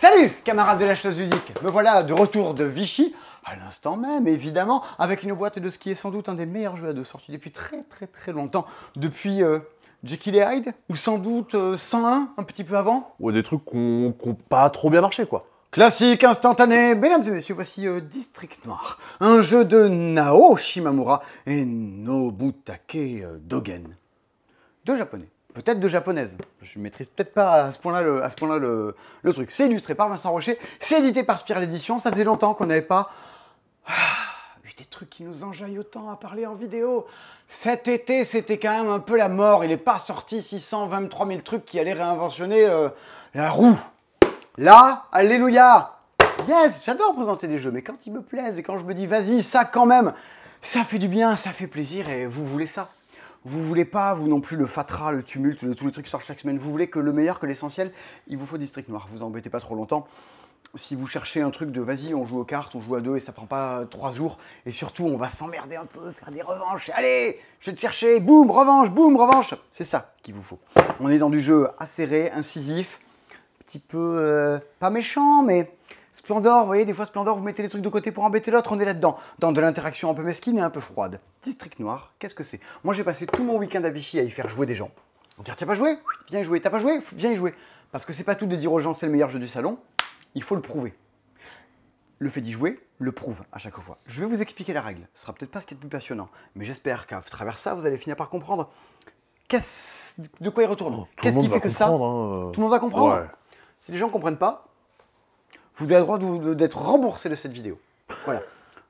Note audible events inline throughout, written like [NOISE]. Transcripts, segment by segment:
Salut camarades de la chose ludique Me voilà de retour de Vichy, à l'instant même évidemment, avec une boîte de ce qui est sans doute un des meilleurs jeux à deux sortis depuis très très très longtemps, depuis euh, Jekyll et Hyde, ou sans doute euh, 101, un petit peu avant? Ou des trucs qui n'ont pas trop bien marché, quoi. Classique instantané, mesdames et messieurs, voici euh, District Noir, un jeu de Nao Shimamura et Nobutake euh, Dogen. Deux japonais, peut-être deux japonaises. Je maîtrise peut-être pas à ce point-là le, truc. C'est illustré par Vincent Rocher, c'est édité par Spiral Edition, ça faisait longtemps qu'on n'avait pas ah, eu des trucs qui nous enjaillent autant à parler en vidéo. Cet été, c'était quand même un peu la mort. Il n'est pas sorti 623 000 trucs qui allaient réinventionner euh, la roue. Là, alléluia Yes, j'adore présenter des jeux, mais quand ils me plaisent et quand je me dis vas-y, ça quand même, ça fait du bien, ça fait plaisir et vous voulez ça. Vous voulez pas, vous non plus, le fatras, le tumulte, tous les trucs qui sortent chaque semaine. Vous voulez que le meilleur, que l'essentiel, il vous faut District Noir. Vous embêtez pas trop longtemps. Si vous cherchez un truc de vas-y, on joue aux cartes, on joue à deux et ça prend pas trois jours, et surtout on va s'emmerder un peu, faire des revanches. Allez, je vais te chercher, boum, revanche, boum, revanche. C'est ça qu'il vous faut. On est dans du jeu acéré, incisif, petit peu euh, pas méchant, mais Splendor, vous voyez, des fois Splendor, vous mettez les trucs de côté pour embêter l'autre, on est là-dedans. Dans de l'interaction un peu mesquine et un peu froide. District Noir, qu'est-ce que c'est? Moi j'ai passé tout mon week-end à Vichy à y faire jouer des gens. On dire, t'as pas joué? Viens y jouer. T'as pas joué? Viens y jouer. Parce que c'est pas tout de dire aux gens c'est le meilleur jeu du salon, il faut le prouver. Le fait d'y jouer le prouve à chaque fois. Je vais vous expliquer la règle. Ce sera peut-être pas ce qui est le plus passionnant, mais j'espère qu'à travers ça, vous allez finir par comprendre qu'est-ce- de quoi il retourne. Tout le Qu'est-ce monde qui va fait que ça? comprendre, hein. Tout le monde va comprendre? Ouais. Si les gens ne comprennent pas, vous avez le droit d'être remboursé de cette vidéo. Voilà.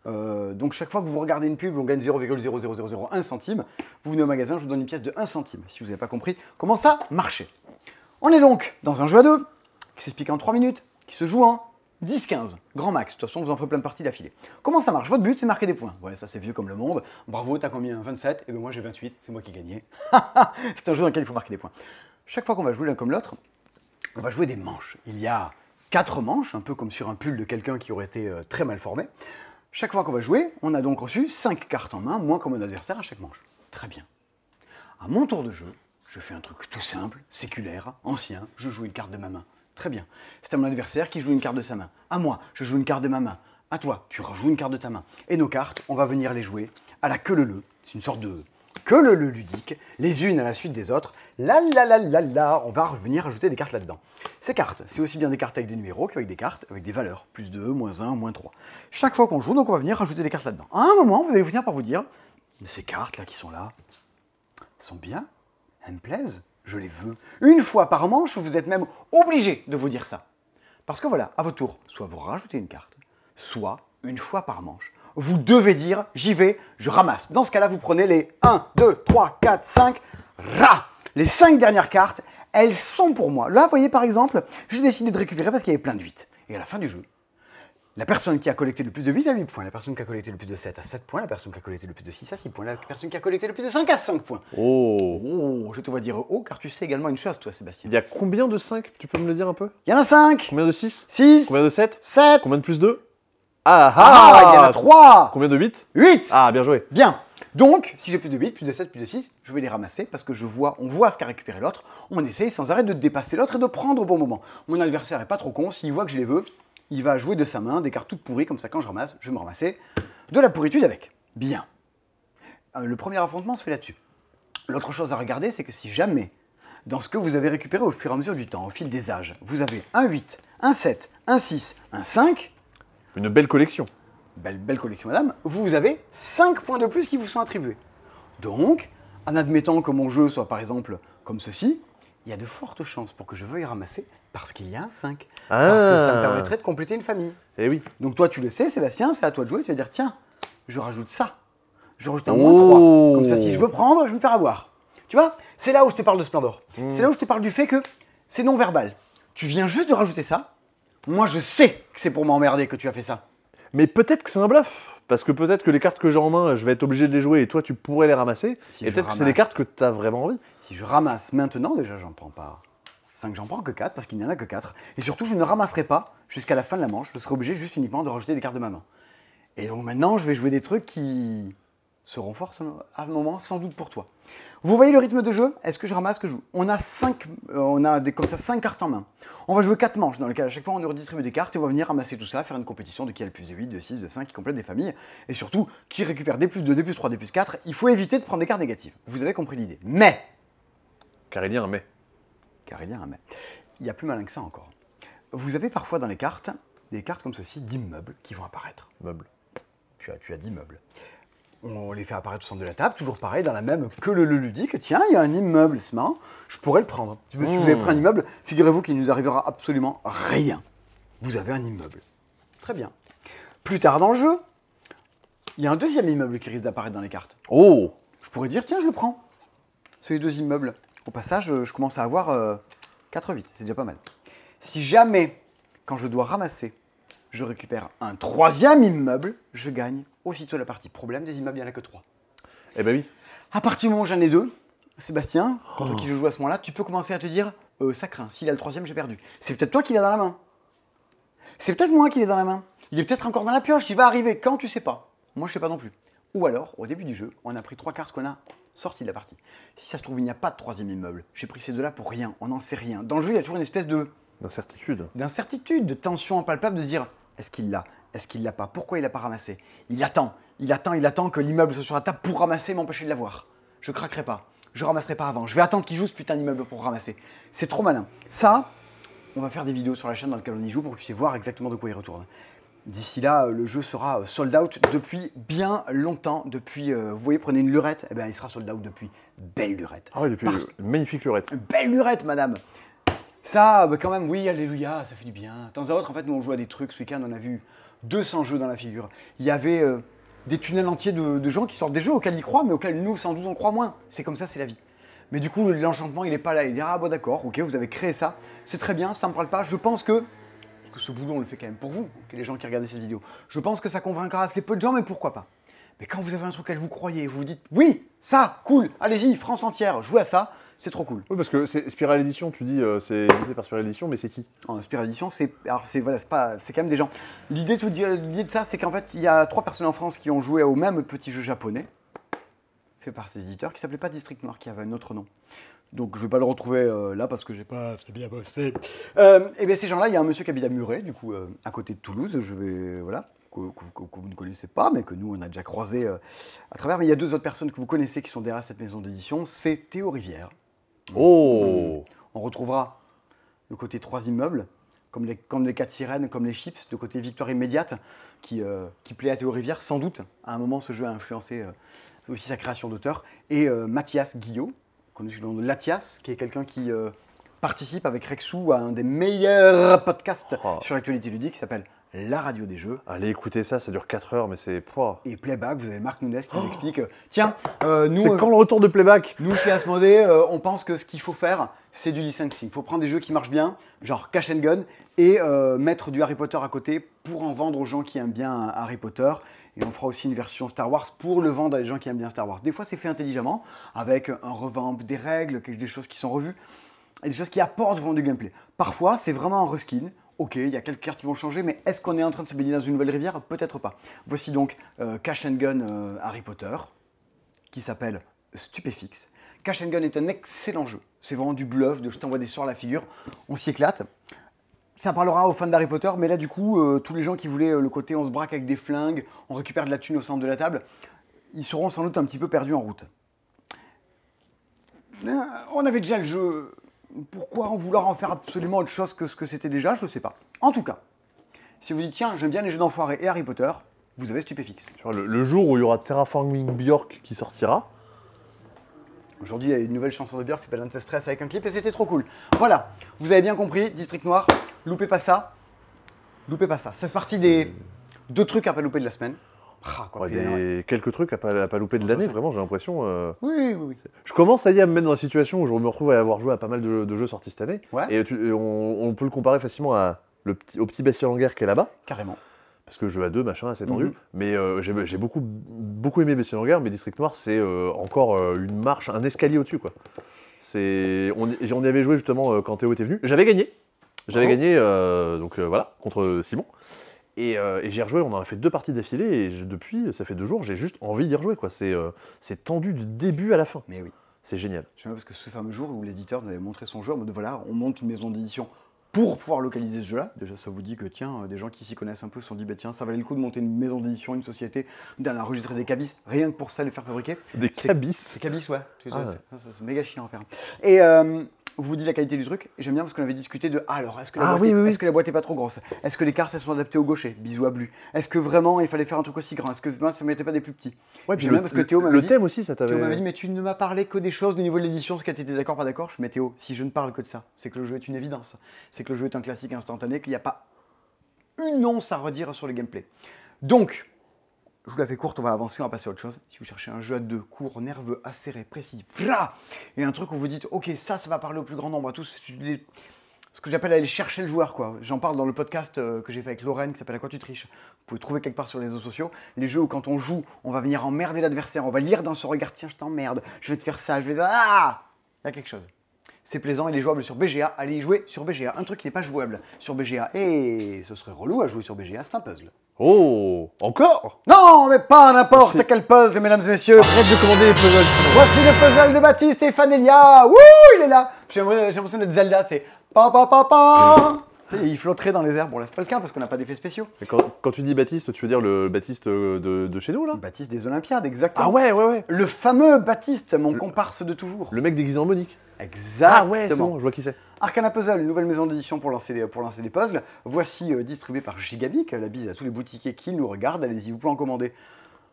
Euh, donc chaque fois que vous regardez une pub, on gagne 0,00001 centime. Vous venez au magasin, je vous donne une pièce de 1 centime. Si vous n'avez pas compris comment ça marchait. On est donc dans un jeu à deux qui s'explique en 3 minutes, qui se joue en 10-15, grand max. De toute façon, vous en ferez plein de parties d'affilée. Comment ça marche? Votre but, c'est marquer des points. Ouais, ça c'est vieux comme le monde. Bravo, t'as combien? 27 Et bien moi j'ai 28, c'est moi qui ai gagné. [LAUGHS] c'est un jeu dans lequel il faut marquer des points. Chaque fois qu'on va jouer l'un comme l'autre, on va jouer des manches. Il y a quatre manches, un peu comme sur un pull de quelqu'un qui aurait été euh, très mal formé. Chaque fois qu'on va jouer, on a donc reçu cinq cartes en main, moins comme un adversaire à chaque manche. Très bien. À mon tour de jeu, je fais un truc tout simple, séculaire, ancien, je joue une carte de ma main. Très bien. C'est à mon adversaire qui joue une carte de sa main. À moi, je joue une carte de ma main. À toi, tu rejoues une carte de ta main. Et nos cartes, on va venir les jouer à la queue le le. C'est une sorte de queue le ludique, les unes à la suite des autres. La la la la la, on va revenir ajouter des cartes là-dedans. Ces cartes, c'est aussi bien des cartes avec des numéros qu'avec des cartes avec des valeurs. Plus 2, moins 1, moins 3. Chaque fois qu'on joue, donc on va venir rajouter des cartes là-dedans. À un moment, vous allez finir par vous dire, ces cartes là qui sont là, sont bien, elles me plaisent, je les veux. Une fois par manche, vous êtes même obligé de vous dire ça. Parce que voilà, à votre tour, soit vous rajoutez une carte, soit une fois par manche, vous devez dire j'y vais, je ramasse. Dans ce cas-là, vous prenez les 1, 2, 3, 4, 5, ra Les 5 dernières cartes, elles sont pour moi. Là, vous voyez par exemple, j'ai décidé de récupérer parce qu'il y avait plein de 8. Et à la fin du jeu, la personne qui a collecté le plus de 8 a 8 points, la personne qui a collecté le plus de 7 a 7 points, la personne qui a collecté le plus de 6 a 6 points, la personne qui a collecté le plus de 5 a 5 points. Oh. Oh, je te vois dire oh, car tu sais également une chose, toi, Sébastien. Il y a combien de 5 Tu peux me le dire un peu? Il y en a 5, Combien de 6 6, Combien de 7 7, Combien de plus 2 Ah ah, il y en a 3, Combien de 8 8. Ah, bien joué. Bien. Donc, si j'ai plus de 8, plus de 7, plus de 6, je vais les ramasser parce que je vois, on voit ce qu'a récupéré l'autre. On essaye sans arrêt de dépasser l'autre et de prendre au bon moment. Mon adversaire est pas trop con, s'il voit que je les veux, il va jouer de sa main des cartes toutes pourries, comme ça quand je ramasse, je vais me ramasser de la pourritude avec. Bien. Euh, le premier affrontement se fait là-dessus. L'autre chose à regarder, c'est que si jamais, dans ce que vous avez récupéré au fur et à mesure du temps, au fil des âges, vous avez un 8, un 7, un 6, un 5, Une belle collection. belle, belle collection madame, vous avez 5 points de plus qui vous sont attribués. Donc, en admettant que mon jeu soit par exemple comme ceci, il y a de fortes chances pour que je veuille ramasser parce qu'il y a un 5. Parce que ça me Ah. permettrait de compléter une famille. Eh oui. Donc toi tu le sais Sébastien, c'est à toi de jouer, tu vas dire tiens, je rajoute ça. Je rajoute un moins Oh. 3. Comme ça si je veux prendre, je vais me faire avoir. Tu vois C'est là où je te parle de Splendor. C'est là où je te parle du fait que c'est non verbal. Tu viens juste de rajouter ça. Moi je sais que c'est pour m'emmerder que tu as fait ça. Mais peut-être que c'est un bluff. Parce que peut-être que les cartes que j'ai en main, je vais être obligé de les jouer et toi, tu pourrais les ramasser. Si et peut-être que c'est des cartes que tu as vraiment envie. Si je ramasse maintenant, déjà, j'en prends pas 5, j'en prends que 4 parce qu'il n'y en a que 4. Et surtout, je ne ramasserai pas jusqu'à la fin de la manche. Je serai obligé juste uniquement de rajouter des cartes de ma main. Et donc maintenant, je vais jouer des trucs qui se renforce à un moment, sans doute pour toi. Vous voyez le rythme de jeu? Est-ce que je ramasse, que je joue? On a cinq, euh, on a des, comme ça 5 cartes en main. On va jouer 4 manches, dans lesquelles à chaque fois on nous redistribue des cartes et on va venir ramasser tout ça, faire une compétition de qui a le plus de 8, de 6, de 5, qui complète des familles, et surtout qui récupère des plus 2, des plus 3, des plus 4. Il faut éviter de prendre des cartes négatives. Vous avez compris l'idée. Mais, Car il y a un mais. car il y a un mais, il y a plus malin que ça encore. Vous avez parfois dans les cartes, des cartes comme ceci d'immeubles qui vont apparaître. Meuble. tu as, tu as 10 meubles. On les fait apparaître au centre de la table, toujours pareil, dans la même que le, le ludique. Tiens, il y a un immeuble, c'est marrant, je pourrais le prendre. Si vous avez pris un immeuble, figurez-vous qu'il ne nous arrivera absolument rien. Vous avez un immeuble. Très bien. Plus tard dans le jeu, il y a un deuxième immeuble qui risque d'apparaître dans les cartes. Oh Je pourrais dire, tiens, je le prends. C'est les deux immeubles. Au passage, je commence à avoir euh, 4-8, c'est déjà pas mal. Si jamais, quand je dois ramasser, je récupère un troisième immeuble, je gagne aussitôt la partie. Problème, des immeubles, il n'y en a que trois. Eh ben oui. À partir du moment où j'en ai deux, Sébastien, contre qui je joue à ce moment-là, tu peux commencer à te dire, euh, ça craint, s'il a le troisième, j'ai perdu. C'est peut-être toi qui l'as dans la main. C'est peut-être moi qui l'ai dans la main. Il est peut-être encore dans la pioche, il va arriver quand, tu sais pas. Moi, je sais pas non plus. Ou alors, au début du jeu, on a pris trois cartes qu'on a sorties de la partie. Si ça se trouve, il n'y a pas de troisième immeuble. J'ai pris ces deux-là pour rien, on n'en sait rien. Dans le jeu, il y a toujours une espèce de D'incertitude. d'incertitude, de tension impalpable, de se dire est-ce qu'il l'a? Est-ce qu'il l'a pas? Pourquoi il l'a pas ramassé? Il attend, il attend, il attend que l'immeuble soit sur la table pour ramasser et m'empêcher de l'avoir. Je craquerai pas, je ramasserai pas avant. Je vais attendre qu'il joue ce putain d'immeuble pour ramasser. C'est trop malin. Ça, on va faire des vidéos sur la chaîne dans laquelle on y joue pour que vous puissiez voir exactement de quoi il retourne. D'ici là, euh, le jeu sera euh, sold out depuis bien longtemps. Depuis, euh, vous voyez, prenez une lurette, eh ben, il sera sold out depuis. Belle lurette. Ah oui, depuis Parce- magnifique lurette. Belle lurette, madame. Ça, bah, quand même, oui, alléluia, ça fait du bien. De temps à autre, en fait, nous, on joue à des trucs. Ce week-end, on a vu 200 jeux dans la figure. Il y avait euh, des tunnels entiers de, gens qui sortent des jeux auxquels ils croient, mais auxquels nous, 112, on croit moins. C'est comme ça, c'est la vie. Mais du coup, l'enchantement, il n'est pas là. Il dit, ah, bon, d'accord, ok, vous avez créé ça. C'est très bien, ça ne me parle pas. Je pense que, parce que ce boulot, on le fait quand même pour vous, les gens qui regardent cette vidéo. Je pense que ça convaincra assez peu de gens, mais pourquoi pas? Mais quand vous avez un truc auquel vous croyez, vous vous dites oui, ça, cool, allez-y, France entière, jouez à ça, c'est trop cool. Oui, parce que c'est Spiral Edition, tu dis, euh, c'est édité par Spiral Edition, mais c'est qui? En Spiral Edition, c'est alors c'est voilà, c'est pas c'est quand même des gens. L'idée de, tout dire- l'idée de ça, c'est qu'en fait, il y a trois personnes en France qui ont joué au même petit jeu japonais, fait par ces éditeurs, qui s'appelait pas District Noir, qui avait un autre nom. Donc je vais pas le retrouver euh, là parce que j'ai pas assez bien bossé. Euh, et bien ces gens-là, il y a un monsieur qui habite à Muret, du coup euh, à côté de Toulouse. Je vais voilà que, que- que- que vous ne connaissez pas, mais que nous on a déjà croisé euh, à travers. Mais il y a deux autres personnes que vous connaissez qui sont derrière cette maison d'édition. C'est Théo Rivière. Oh On retrouvera le côté trois immeubles, comme les, comme les quatre sirènes, comme les chips, le côté victoire immédiate, qui, euh, qui plaît à Théo Rivière, sans doute. À un moment, ce jeu a influencé euh, aussi sa création d'auteur. Et euh, Mathias Guillot, connu sous le nom de Latias, qui est quelqu'un qui participe avec Rexou à un des meilleurs podcasts Oh. sur l'actualité ludique, qui s'appelle La Radio des Jeux. Allez, écoutez ça, ça dure 4 heures, mais c'est. pouah. Et Playback, vous avez Marc Nunes qui vous explique, euh, tiens, euh, nous... C'est euh, quand le retour de Playback Nous, chez Asmodée, euh, on pense que ce qu'il faut faire, c'est du licensing. Il faut prendre des jeux qui marchent bien, genre Cash and Gun, et mettre du Harry Potter à côté pour en vendre aux gens qui aiment bien Harry Potter. Et on fera aussi une version Star Wars pour le vendre à des gens qui aiment bien Star Wars. Des fois, c'est fait intelligemment, avec un revamp des règles, quelque- des choses qui sont revues, et des choses qui apportent vraiment du gameplay. Parfois, c'est vraiment un reskin. Ok, il y a quelques cartes qui vont changer, mais est-ce qu'on est en train de se baigner dans une nouvelle rivière? Peut-être pas. Voici donc euh, Cash and Gun euh, Harry Potter qui s'appelle Stupéfix. Cash and Gun est un excellent jeu. C'est vraiment du bluff, de je t'envoie des sorts à la figure. On s'y éclate. Ça parlera aux fans d'Harry Potter, mais là, du coup, euh, tous les gens qui voulaient le côté on se braque avec des flingues, on récupère de la thune au centre de la table, ils seront sans doute un petit peu perdus en route. On avait déjà le jeu. Pourquoi en vouloir en faire absolument autre chose que ce que c'était déjà Je ne sais pas. En tout cas, si vous dites tiens, j'aime bien les jeux d'enfoirés et Harry Potter, vous avez Stupéfix. Le, le jour où il y aura Terraforming Bjork qui sortira, Aujourd'hui, il y a une nouvelle chanson de Björk qui s'appelle Ancestress avec un clip et c'était trop cool. Voilà, vous avez bien compris, District Noir, loupez pas ça. Loupez pas ça. Ça fait partie des deux trucs à pas louper de la semaine. Ah, quoi, ouais, puis, ouais. des... quelques trucs à pas, à pas louper de l'année, vraiment, j'ai l'impression. euh, Oui, oui, oui. Je commence à y à me mettre dans la situation où je me retrouve à avoir joué à pas mal de, de jeux sortis cette année. Ouais. Et, tu- et on, on peut le comparer facilement à le petit, au petit Bastien en guerre qui est là-bas. Carrément. Parce que jeu à deux, machin, assez tendu. Mhm. Mais euh, j'ai beaucoup, beaucoup aimé Bastien en guerre, mais District Noir, c'est euh, encore une marche, un escalier au-dessus, quoi. On, y- on y avait joué justement quand Théo était venu. J'avais gagné. J'avais Bravo. gagné, donc voilà, contre Simon. Et, euh, et j'y ai rejoué, on en a fait deux parties d'affilée, et je- depuis, ça fait deux jours, j'ai juste envie d'y rejouer. quoi. C'est euh, c'est tendu du début à la fin. Mais oui. C'est génial. Je parce que ce fameux jour où l'éditeur nous avait montré son jeu en mode voilà, on monte une maison d'édition pour pouvoir localiser ce jeu-là. Déjà, ça vous dit que tiens, euh, des gens qui s'y connaissent un peu se sont dit bah tiens, ça valait le coup de monter une maison d'édition, une société, d'enregistrer des cabis, rien que pour ça les faire fabriquer. Des cabis. C'est cabis, ouais. C'est Ah ouais. c'est méga chiant à faire. Et euh, vous dit la qualité du truc. J'aime bien parce qu'on avait discuté de ah, alors est-ce que, la Ah boîte oui, est- oui, oui. est-ce que la boîte est pas trop grosse? Est-ce que les cartes elles sont adaptées au gaucher? Bisous à Blu. Est-ce que vraiment il fallait faire un truc aussi grand? Est-ce que ça m'était pas des plus petits Ouais, J'aime le, bien parce que Théo m'avait le dit- thème aussi, ça Théo m'avait dit, t'avait. mais tu ne m'as parlé que des choses au niveau de l'édition, ce que tu étais d'accord, pas d'accord. Je mais Théo, si je ne parle que de ça, c'est que le jeu est une évidence. C'est que le jeu est un classique instantané, qu'il n'y a pas une once à redire sur le gameplay. Donc, je vous la fais courte, on va avancer, on va passer à autre chose. Si vous cherchez un jeu à deux, court, nerveux, acéré, précis, vra, et un truc où vous dites, ok, ça, ça va parler au plus grand nombre à tous, ce que j'appelle aller chercher le joueur, quoi. J'en parle dans le podcast euh, que j'ai fait avec Lorraine qui s'appelle À quoi tu triches. Vous pouvez trouver quelque part sur les réseaux sociaux. Les jeux où quand on joue, on va venir emmerder l'adversaire, on va lire dans son regard, tiens, je t'emmerde, je vais te faire ça, je vais. Ah Il y a quelque chose. C'est plaisant, il est jouable sur BGA. Allez y jouer sur BGA. Un truc qui n'est pas jouable sur BGA. Et ce serait relou à jouer sur BGA, c'est un puzzle. Oh Encore Non, mais pas n'importe quel puzzle, mesdames et messieurs. Arrête de commander les puzzles sinon. Voici le puzzle de Baptiste et Fanelia. Wouh, il est là. J'ai l'impression j'ai l'impression d'être Zelda, c'est pa pa pa pa. Sais, Il flotterait dans les airs. Bon, là, c'est pas le cas parce qu'on n'a pas d'effets spéciaux. Mais Quand, quand tu dis Baptiste, tu veux dire le Baptiste euh, de, de chez nous là? Baptiste des Olympiades, exactement. Ah ouais, ouais, ouais. Le fameux Baptiste, mon comparse de toujours. Le mec déguisé en Monique. Exactement. Ah ouais, c'est bon, je vois qui c'est. Arcana Puzzle, une nouvelle maison d'édition pour lancer, des, pour lancer des puzzles. Voici euh, distribué par Gigabic. La bise à tous les boutiquiers qui nous regardent. Allez-y, vous pouvez en commander.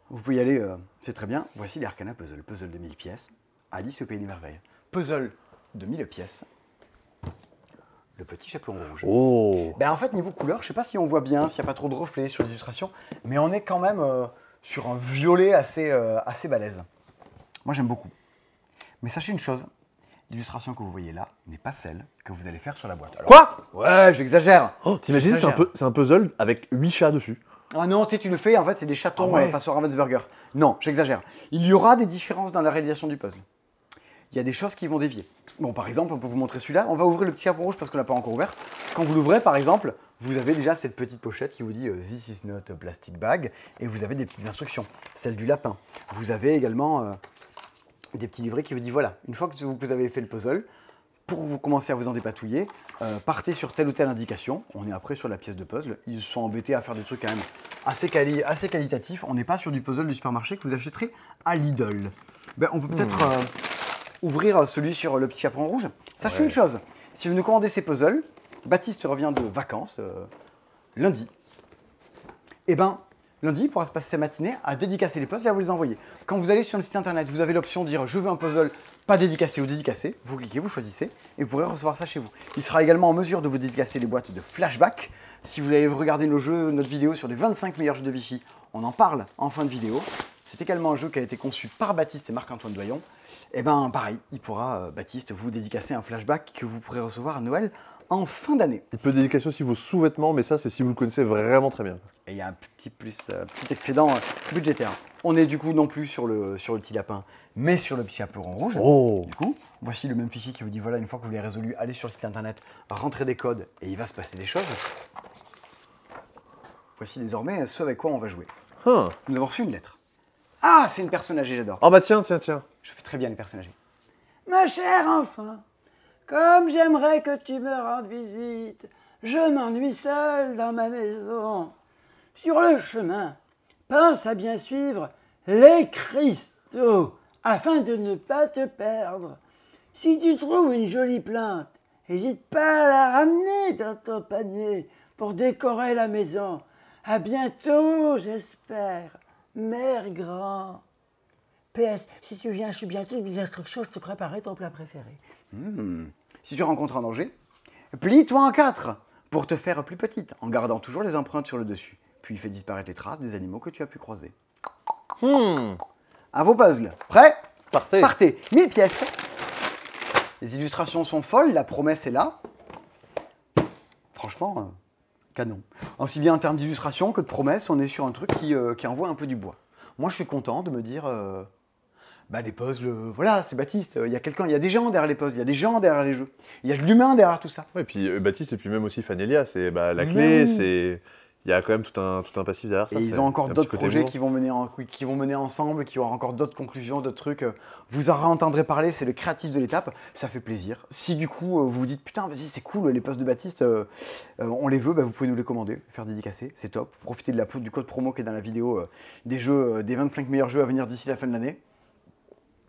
Vous pouvez y aller, euh, c'est très bien. Voici les Arcana Puzzle. Puzzle de 1000 pièces. Alice au Pays des Merveilles. Puzzle de 1000 pièces. Le petit chaperon rouge. Oh Ben, en fait, niveau couleur, je sais pas si on voit bien, s'il n'y a pas trop de reflets sur les illustrations, mais on est quand même euh, sur un violet assez, euh, assez balèze. Moi, j'aime beaucoup. Mais sachez une chose, l'illustration que vous voyez là n'est pas celle que vous allez faire sur la boîte. Alors- Quoi? Ouais, j'exagère. oh, T'imagines, c'est un, peu- un puzzle avec 8 chats dessus. Ah non, tu le fais, en fait, c'est des chatons Ah ouais. euh, face au Ravensburger. Non, j'exagère. Il y aura des différences dans la réalisation du puzzle. Il y a des choses qui vont dévier. Bon, par exemple, on peut vous montrer celui-là. On va ouvrir le petit chapeau rouge parce qu'on l'a pas encore ouvert. Quand vous l'ouvrez, par exemple, vous avez déjà cette petite pochette qui vous dit euh, This is not a plastic bag et vous avez des petites instructions. Celle du lapin. Vous avez également euh, des petits livrets qui vous disent voilà, une fois que vous avez fait le puzzle, pour vous commencer à vous en dépatouiller, euh, partez sur telle ou telle indication. On est après sur la pièce de puzzle. Ils se sont embêtés à faire des trucs quand même assez, quali- assez qualitatifs. On n'est pas sur du puzzle du supermarché que vous achèterez à Lidl. Ben, on peut peut-être euh, ouvrir celui sur le petit chaperon rouge. Sachez Ouais. une chose, si vous nous commandez ces puzzles, Baptiste revient de vacances euh, lundi. Eh ben, lundi, il pourra se passer sa matinée à dédicacer les puzzles et à vous les envoyer. Quand vous allez sur le site internet, vous avez l'option de dire je veux un puzzle pas dédicacé ou dédicacé. Vous cliquez, vous choisissez et vous pourrez recevoir ça chez vous. Il sera également en mesure de vous dédicacer les boîtes de flashback. Si vous avez regardé nos jeux, notre vidéo sur les 25 meilleurs jeux de Vichy, on en parle en fin de vidéo. C'est également un jeu qui a été conçu par Baptiste et Marc-Antoine Doyon. Et ben pareil, il pourra, euh, Baptiste, vous dédicacer un flashback que vous pourrez recevoir à Noël en fin d'année. Il peut dédicacer aussi vos sous-vêtements, mais ça, c'est si vous le connaissez vraiment très bien. Et il y a un petit plus, euh, petit excédent euh, budgétaire. On est du coup non plus sur le, sur le petit lapin, mais sur le petit chaperon rouge. Oh Du coup, voici le même fichier qui vous dit voilà, une fois que vous l'avez résolu, allez sur le site internet, rentrez des codes et il va se passer des choses. Voici désormais ce avec quoi on va jouer. Hein. Nous avons reçu une lettre. Ah, c'est une personne âgée, j'adore. Ah bah tiens, tiens, tiens. Je fais très bien les personnes âgées. Ma chère enfant, comme j'aimerais que tu me rendes visite, je m'ennuie seul dans ma maison. Sur le chemin, pense à bien suivre les cristaux afin de ne pas te perdre. Si tu trouves une jolie plante, n'hésite pas à la ramener dans ton panier pour décorer la maison. À bientôt, j'espère. Mère grand. PS, si tu viens, je suis bientôt des instructions, je te préparerai ton plat préféré. Hmm. Si tu rencontres un danger, plie-toi en quatre pour te faire plus petite, en gardant toujours les empreintes sur le dessus. Puis fais disparaître les traces des animaux que tu as pu croiser. Hmm. À vos puzzles. Prêt? Partez. Partez. 1000 pièces. Les illustrations sont folles, la promesse est là. Franchement, euh, canon. Aussi bien en termes d'illustration que de promesse, on est sur un truc qui, euh, qui envoie un peu du bois. Moi, je suis content de me dire, euh, bah, les puzzles, euh, voilà, c'est Baptiste. Il y a quelqu'un, il y a des gens derrière les puzzles, il y a des gens derrière les jeux. Il y a de l'humain derrière tout ça. Et puis euh, Baptiste, et puis même aussi Fanelia, c'est bah, la clé, c'est. Il y a quand même tout un, tout un passif derrière ça. Et ils ont encore d'autres projets qui vont, mener en- qui vont mener ensemble, qui auront encore d'autres conclusions, d'autres trucs. Vous en entendrez parler, c'est le créatif de l'étape, ça fait plaisir. Si du coup euh, vous vous dites putain, vas-y, c'est cool, les postes de Baptiste, euh, euh, on les veut, bah, vous pouvez nous les commander, faire dédicacer, c'est top. Profitez de la, du code promo qui est dans la vidéo euh, des jeux, euh, des 25 meilleurs jeux à venir d'ici la fin de l'année.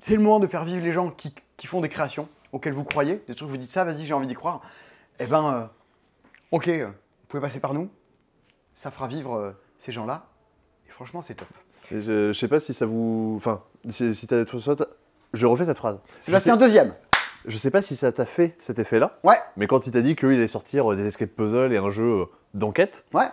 C'est le moment de faire vivre les gens qui, qui font des créations auxquelles vous croyez, des trucs, vous dites ça, vas-y, j'ai envie d'y croire. Eh ben, ok, vous pouvez passer par nous, ça fera vivre euh, ces gens-là. Et franchement, c'est top. Et je, je sais pas si ça vous. Enfin, si, si t'as- Je refais cette phrase. Sébastien, sais, deuxième. je sais pas si ça t'a fait cet effet-là, Ouais, mais quand il t'a dit qu'il allait sortir euh, des escape puzzles et un jeu euh, d'enquête, ouais.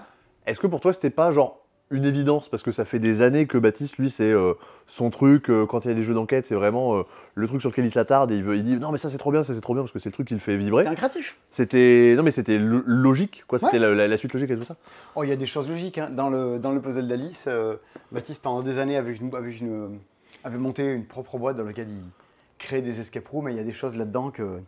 est-ce que pour toi c'était pas genre une évidence Parce que ça fait des années que Baptiste, lui, c'est euh, son truc, euh, quand il y a des jeux d'enquête, c'est vraiment euh, le truc sur lequel il s'attarde et il, veut, il dit non, mais ça c'est trop bien, ça c'est trop bien, parce que c'est le truc qui le fait vibrer. C'est un créatif. C'était. Non, mais c'était lo- logique, quoi, c'était Ouais. la, la- la suite logique et tout ça. Oh, il y a des choses logiques. hein. Dans, le, dans le puzzle d'Alice, euh, Baptiste, pendant des années, avait, une, avait, une- avait monté une propre boîte dans laquelle il créait des escape rooms. Et il y a des choses là-dedans que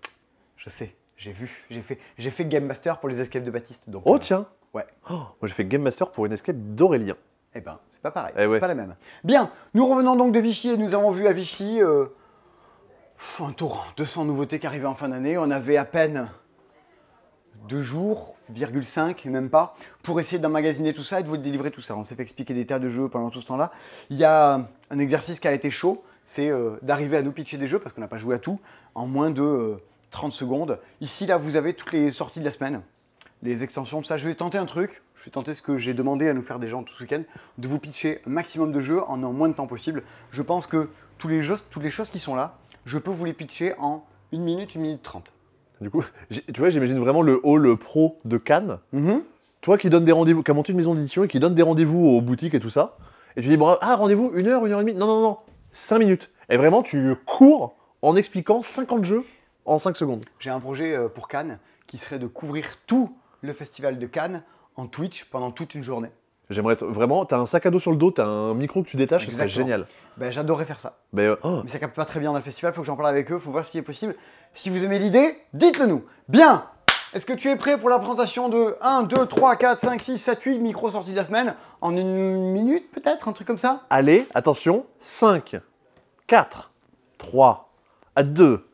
je sais, j'ai vu. J'ai fait, j'ai fait Game Master pour les escapes de Baptiste. Donc, Oh euh, tiens ouais. Oh, Moi j'ai fait Game Master pour une escape d'Aurélien. Eh ben, c'est pas pareil, Eh c'est ouais. pas la même. Bien, nous revenons donc de Vichy et nous avons vu à Vichy euh, un torrent, 200 nouveautés qui arrivaient en fin d'année. On avait à peine deux jours, virgule 5, même pas, pour essayer d'emmagasiner tout ça et de vous délivrer tout ça. On s'est fait expliquer des tas de jeux pendant tout ce temps-là. Il y a un exercice qui a été chaud, c'est euh, d'arriver à nous pitcher des jeux, parce qu'on n'a pas joué à tout, en moins de euh, 30 secondes. Ici, là, vous avez toutes les sorties de la semaine, les extensions, tout ça. Je vais tenter un truc, je vais tenter ce que j'ai demandé à nous faire des gens tout ce week-end, de vous pitcher un maximum de jeux en un moins de temps possible. Je pense que tous les jeux, toutes les choses qui sont là, je peux vous les pitcher en 1 minute, 1 minute 30. Du coup, tu vois, j'imagine vraiment le hall pro de Cannes. Toi qui donne des rendez-vous, qui a monté une maison d'édition et qui donne des rendez-vous aux boutiques et tout ça. Et tu dis, bon, ah, rendez-vous, une heure, une heure et demie. Non, non, non, 5 minutes. Et vraiment, tu cours en expliquant 50 jeux en 5 secondes. J'ai un projet euh, pour Cannes qui serait de couvrir tout le festival de Cannes en Twitch pendant toute une journée. J'aimerais vraiment, t'as un sac à dos sur le dos, t'as un micro que tu détaches, ce serait génial. Ben, J'adorerais faire ça. Mais, euh, oh, Mais ça capte pas très bien dans le festival, faut que j'en parle avec eux, faut voir s'il est possible. Si vous aimez l'idée, dites-le nous. Bien Est-ce que tu es prêt pour la présentation de 1, 2, 3, 4, 5, 6, 7, 8 micros sortis de la semaine En une minute peut-être, un truc comme ça? Allez, attention, 5, 4, 3, 2,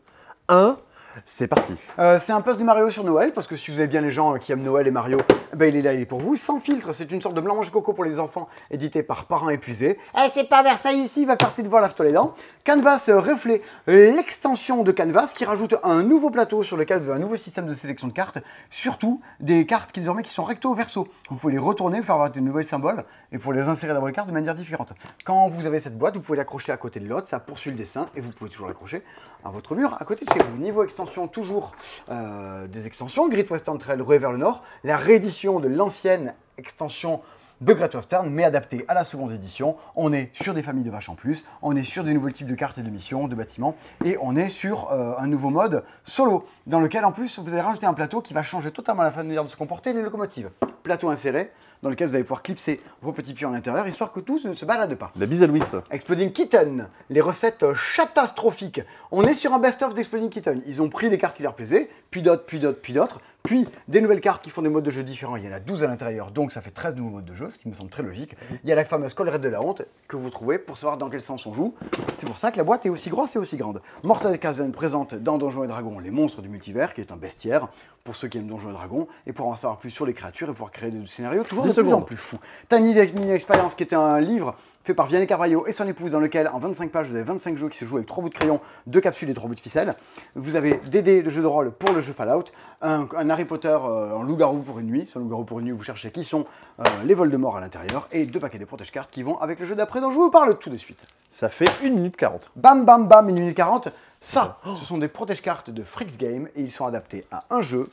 1, c'est parti. Euh, c'est un post de Mario sur Noël, parce que si vous avez bien les gens euh, qui aiment Noël et Mario, eh ben, il est là, il est pour vous. Sans filtre, c'est une sorte de mange coco pour les enfants, édité par Parents Épuisés. Eh, c'est pas Versailles ici, va faire tes devoirs, lave-toi les dents. Canvas euh, Reflet, l'extension de Canvas qui rajoute un nouveau plateau sur lequel vous avez un nouveau système de sélection de cartes, surtout des cartes qui désormais qui sont recto verso. Vous pouvez les retourner, faire avoir des nouvelles symboles et pour les insérer dans vos cartes de manière différente. Quand vous avez cette boîte, vous pouvez l'accrocher à côté de l'autre, ça poursuit le dessin et vous pouvez toujours l'accrocher votre mur à côté de chez vous. Niveau extension, toujours euh, des extensions. Great Western Trail roué vers le nord, la réédition de l'ancienne extension de Great Western, mais adaptée à la seconde édition. On est sur des familles de vaches en plus, on est sur des nouveaux types de cartes et de missions, de bâtiments, et on est sur euh, un nouveau mode solo, dans lequel en plus vous allez rajouter un plateau qui va changer totalement la manière de se comporter, les locomotives. Plateau inséré, dans lequel vous allez pouvoir clipser vos petits pieds en l'intérieur, histoire que tous ne se baladent pas. La bise à Louis. Exploding Kitten, les recettes euh, catastrophiques. On est sur un best-of d'Exploding Kitten. Ils ont pris les cartes qui leur plaisaient, puis d'autres, puis d'autres, puis d'autres, puis des nouvelles cartes qui font des modes de jeu différents. Il y en a 12 à l'intérieur, donc ça fait 13 nouveaux modes de jeu, ce qui me semble très logique. Il y a la fameuse collerette de la honte que vous trouvez pour savoir dans quel sens on joue. C'est pour ça que la boîte est aussi grosse et aussi grande. Mortal Kazen présente dans Donjons et Dragons les monstres du multivers, qui est un bestiaire pour ceux qui aiment Donjons et Dragons, et pour en savoir plus sur les créatures et pouvoir créer des scénarios toujours de 10 plus en secondes. plus fou. Tiny Mini Experience, qui était un livre fait par Vianney Carvalho et son épouse, dans lequel, en 25 pages, vous avez 25 jeux qui se jouent avec 3 bouts de crayon, 2 capsules et 3 bouts de ficelle. Vous avez des dés de jeu de rôle pour le jeu Fallout, un, un Harry Potter euh, en loup-garou pour une nuit. Sur loup-garou pour une nuit, vous cherchez qui sont euh, les vols de mort à l'intérieur, et deux paquets de protège-cartes qui vont avec le jeu d'après dont je vous parle tout de suite. Ça fait 1 minute 40. Bam bam bam, 1 minute 40. Ça, ce sont des protège-cartes de Freaks Game et ils sont adaptés à un jeu,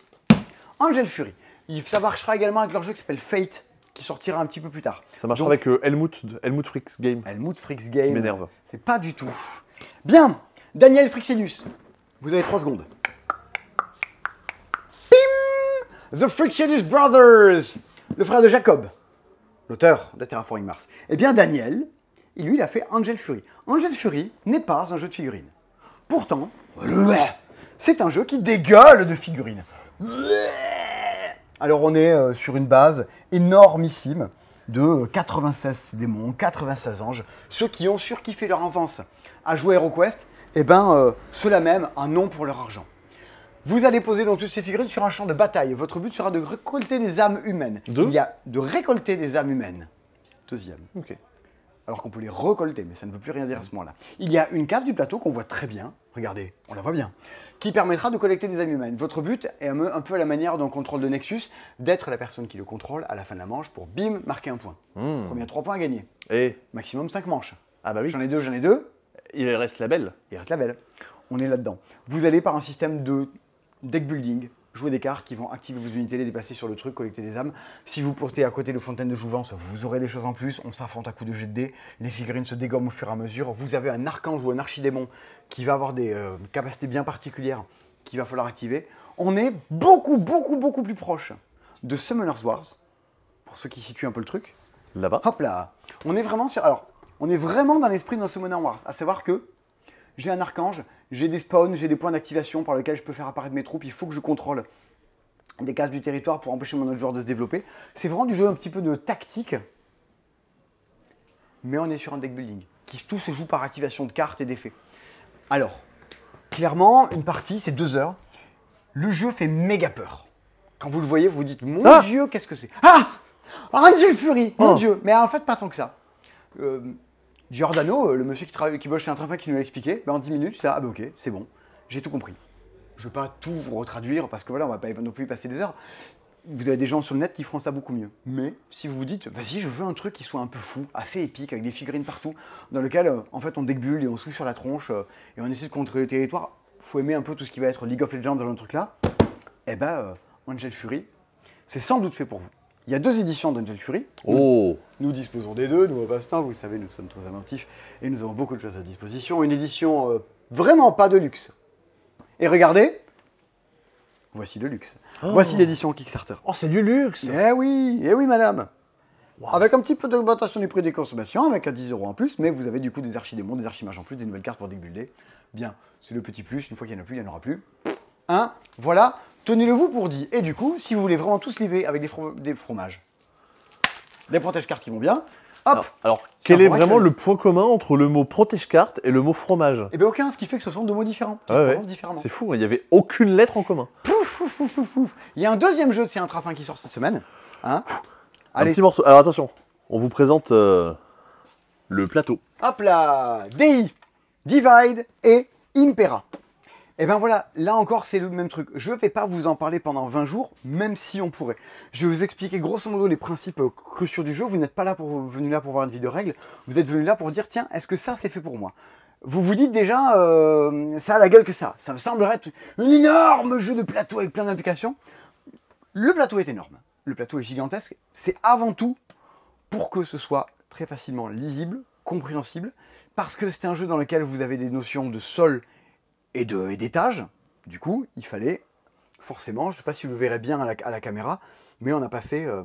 Angel Fury. Ça marchera également avec leur jeu qui s'appelle Fate, qui sortira un petit peu plus tard. Ça marchera Donc- avec euh, Helmut, Helmut Fricks Game. Helmut Fricks Game. Qui m'énerve. C'est pas du tout. Bien, Daniel Frixelius. Vous avez 3 secondes. Pim The Frixelius Brothers. Le frère de Jacob, l'auteur de Terraforming Mars. Eh bien, Daniel, il, lui, il a fait Angel Fury. Angel Fury n'est pas un jeu de figurines. Pourtant, c'est un jeu qui dégueule de figurines. Alors on est euh, sur une base énormissime de euh, 96 démons, 96 anges. Ceux qui ont surkiffé leur enfance à jouer à HeroQuest, eh ben euh, ceux-là même un nom pour leur argent. Vous allez poser donc toutes ces figurines sur un champ de bataille. Votre but sera de récolter des âmes humaines. De Il y a de récolter des âmes humaines. Deuxième. Ok. Alors qu'on peut les récolter, mais ça ne veut plus rien dire à ce moment-là. Il y a une case du plateau qu'on voit très bien, regardez, on la voit bien, qui permettra de collecter des âmes humaines. Votre but est un peu- un peu à la manière d'un contrôle de Nexus, d'être la personne qui le contrôle à la fin de la manche pour bim, marquer un point. Hmm. Combien 3 points à gagner Et Maximum 5 manches. ah bah oui, J'en ai deux, j'en ai deux, il reste la belle. il reste la belle. On est là-dedans. Vous allez par un système de deck building, jouer des cartes qui vont activer vos unités, les déplacer sur le truc, collecter des âmes. Si vous portez à côté de fontaine de jouvence, vous aurez des choses en plus. On s'affronte à coups de jet de dés. Les figurines se dégomment au fur et à mesure. Vous avez un archange ou un archidémon qui va avoir des euh, capacités bien particulières qu'il va falloir activer. On est beaucoup, beaucoup, beaucoup plus proche de Summoners Wars, pour ceux qui situent un peu le truc. Là-bas. Hop là On est vraiment sur. Alors, on est vraiment dans l'esprit de Summoner Wars, à savoir que j'ai un archange, j'ai des spawns, j'ai des points d'activation par lesquels je peux faire apparaître mes troupes, il faut que je contrôle des cases du territoire pour empêcher mon autre joueur de se développer. C'est vraiment du jeu un petit peu de tactique, mais on est sur un deck building, qui tout se joue par activation de cartes et d'effets. Alors, clairement, une partie, c'est deux heures. Le jeu fait méga peur. Quand vous le voyez, vous vous dites, mon Ah Dieu, qu'est-ce que c'est? Ah Angel Fury Mon Oh. Dieu Mais en fait, pas tant que ça. Euh, Giordano, euh, le monsieur qui, qui bosse chez un train qui nous l'a expliqué, ben, en 10 minutes, j'étais là, ah bah ok, c'est bon, j'ai tout compris. Je ne vais pas tout vous retraduire parce que voilà, on va pas non plus y passer des heures. Vous avez des gens sur le net qui feront ça beaucoup mieux. Mais si vous vous dites, vas-y, je veux un truc qui soit un peu fou, assez épique, avec des figurines partout, dans lequel euh, en fait on débulle et on souffle sur la tronche euh, et on essaie de contrôler le territoire, faut aimer un peu tout ce qui va être League of Legends dans le truc là. Eh ben, Angel Fury, c'est sans doute fait pour vous. Il y a deux éditions d'Angel Fury. Oh Nous disposons des deux, nous au passe-temps, vous savez, nous sommes très inventifs et nous avons beaucoup de choses à disposition. Une édition euh, vraiment pas de luxe. Et regardez, voici le luxe. Voici l'édition Kickstarter. Oh, c'est du luxe Eh oui, eh oui, madame. Wow. Avec un petit peu d'augmentation du prix des consommations, avec un 10 euros en plus, mais vous avez du coup des archidémons, des archimages en plus, des nouvelles cartes pour débuilder. Bien, c'est le petit plus. Une fois qu'il n'y en a plus, il n'y en aura plus. Hein Voilà, tenez-le vous pour dit. Et du coup, si vous voulez vraiment tous livrer avec des, des fromages, des protège-cartes qui vont bien, hop Alors, quel un est vraiment le point commun entre le mot protège-carte et le mot fromage? Et bien aucun, ce qui fait que ce sont deux mots différents, Ouais, différemment. C'est fou, il n'y avait aucune lettre en commun. Pouf, pouf, pouf, pouf, pouf. Il y a un deuxième jeu de C'est un trafin qui sort cette semaine. Hein Un Allez, petit morceau. Alors attention, on vous présente euh, le plateau. hop là DI, Divide et Impera. Et ben voilà, là encore c'est le même truc. Je ne vais pas vous en parler pendant 20 jours, même si on pourrait. Je vais vous expliquer grosso modo les principes euh, cruciaux du jeu. Vous n'êtes pas là pour, venu là pour voir une vidéo règle, vous êtes venu là pour dire tiens, est-ce que ça c'est fait pour moi? Vous vous dites déjà, euh, ça a la gueule que ça. Ça me semblerait être un énorme jeu de plateau avec plein d'implications. Le plateau est énorme. Le plateau est gigantesque. C'est avant tout pour que ce soit très facilement lisible, compréhensible, parce que c'est un jeu dans lequel vous avez des notions de sol et de- et d'étage. Du coup, il fallait forcément, je ne sais pas si vous le verrez bien à la, à la caméra, mais on a passé, euh,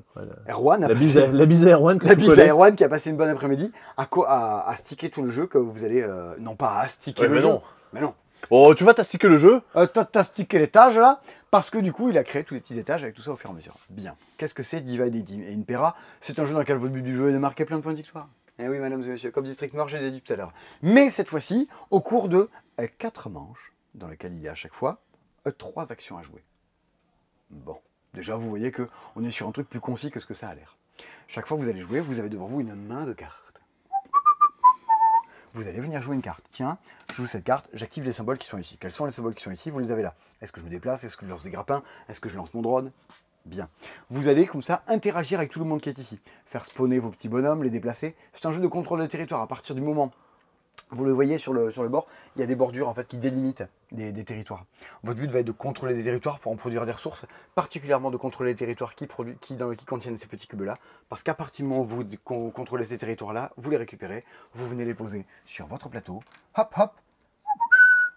Erwan a La passé- bise, à- la bise à Erwan la bise à. Erwan qui a passé une bonne après-midi à, à, à sticker tout le jeu que vous allez, euh, non pas à sticker Ouais, le mais jeu, non. mais non, Oh, tu vas t'astiquer le jeu euh, t'as t'as stické l'étage là, parce que du coup il a créé tous les petits étages avec tout ça au fur et à mesure. Bien. Qu'est-ce que c'est Divide et Impera? C'est un jeu dans lequel votre but du jeu est de marquer plein de points de victoire. Eh oui, mesdames et messieurs, comme District Nord, j'ai dit tout à l'heure. Mais cette fois-ci, au cours de euh, quatre manches, dans lesquelles il y a à chaque fois euh, trois actions à jouer. Bon, déjà vous voyez que on est sur un truc plus concis que ce que ça a l'air. Chaque fois que vous allez jouer, vous avez devant vous une main de cartes. Vous allez venir jouer une carte. Tiens, je joue cette carte, j'active les symboles qui sont ici. Quels sont les symboles qui sont ici? Vous les avez là. Est-ce que je me déplace? Est-ce que je lance des grappins? Est-ce que je lance mon drone? Bien. Vous allez comme ça interagir avec tout le monde qui est ici. Faire spawner vos petits bonhommes, les déplacer. C'est un jeu de contrôle de territoire. À partir du moment, vous le voyez sur le, sur bord, il y a des bordures en fait qui délimitent des, territoires. Votre but va être de contrôler des territoires pour en produire des ressources, particulièrement de contrôler les territoires qui, contiennent ces petits cubes-là. Parce qu'à partir du moment où vous con- contrôlez ces territoires-là, vous les récupérez, vous venez les poser sur votre plateau. Hop, hop.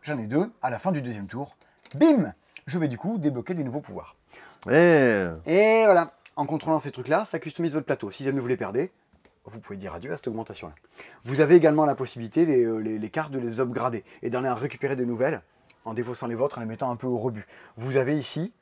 J'en ai deux. À la fin du deuxième tour, bim Je vais du coup débloquer des nouveaux pouvoirs. Eh, Et voilà, en contrôlant ces trucs-là, ça customise votre plateau. Si jamais vous les perdez, vous pouvez dire adieu à cette augmentation-là. Vous avez également la possibilité, les, euh, les- cartes, de les upgrader et d'en récupérer de nouvelles en défaussant les vôtres, en les mettant un peu au rebut. Vous avez ici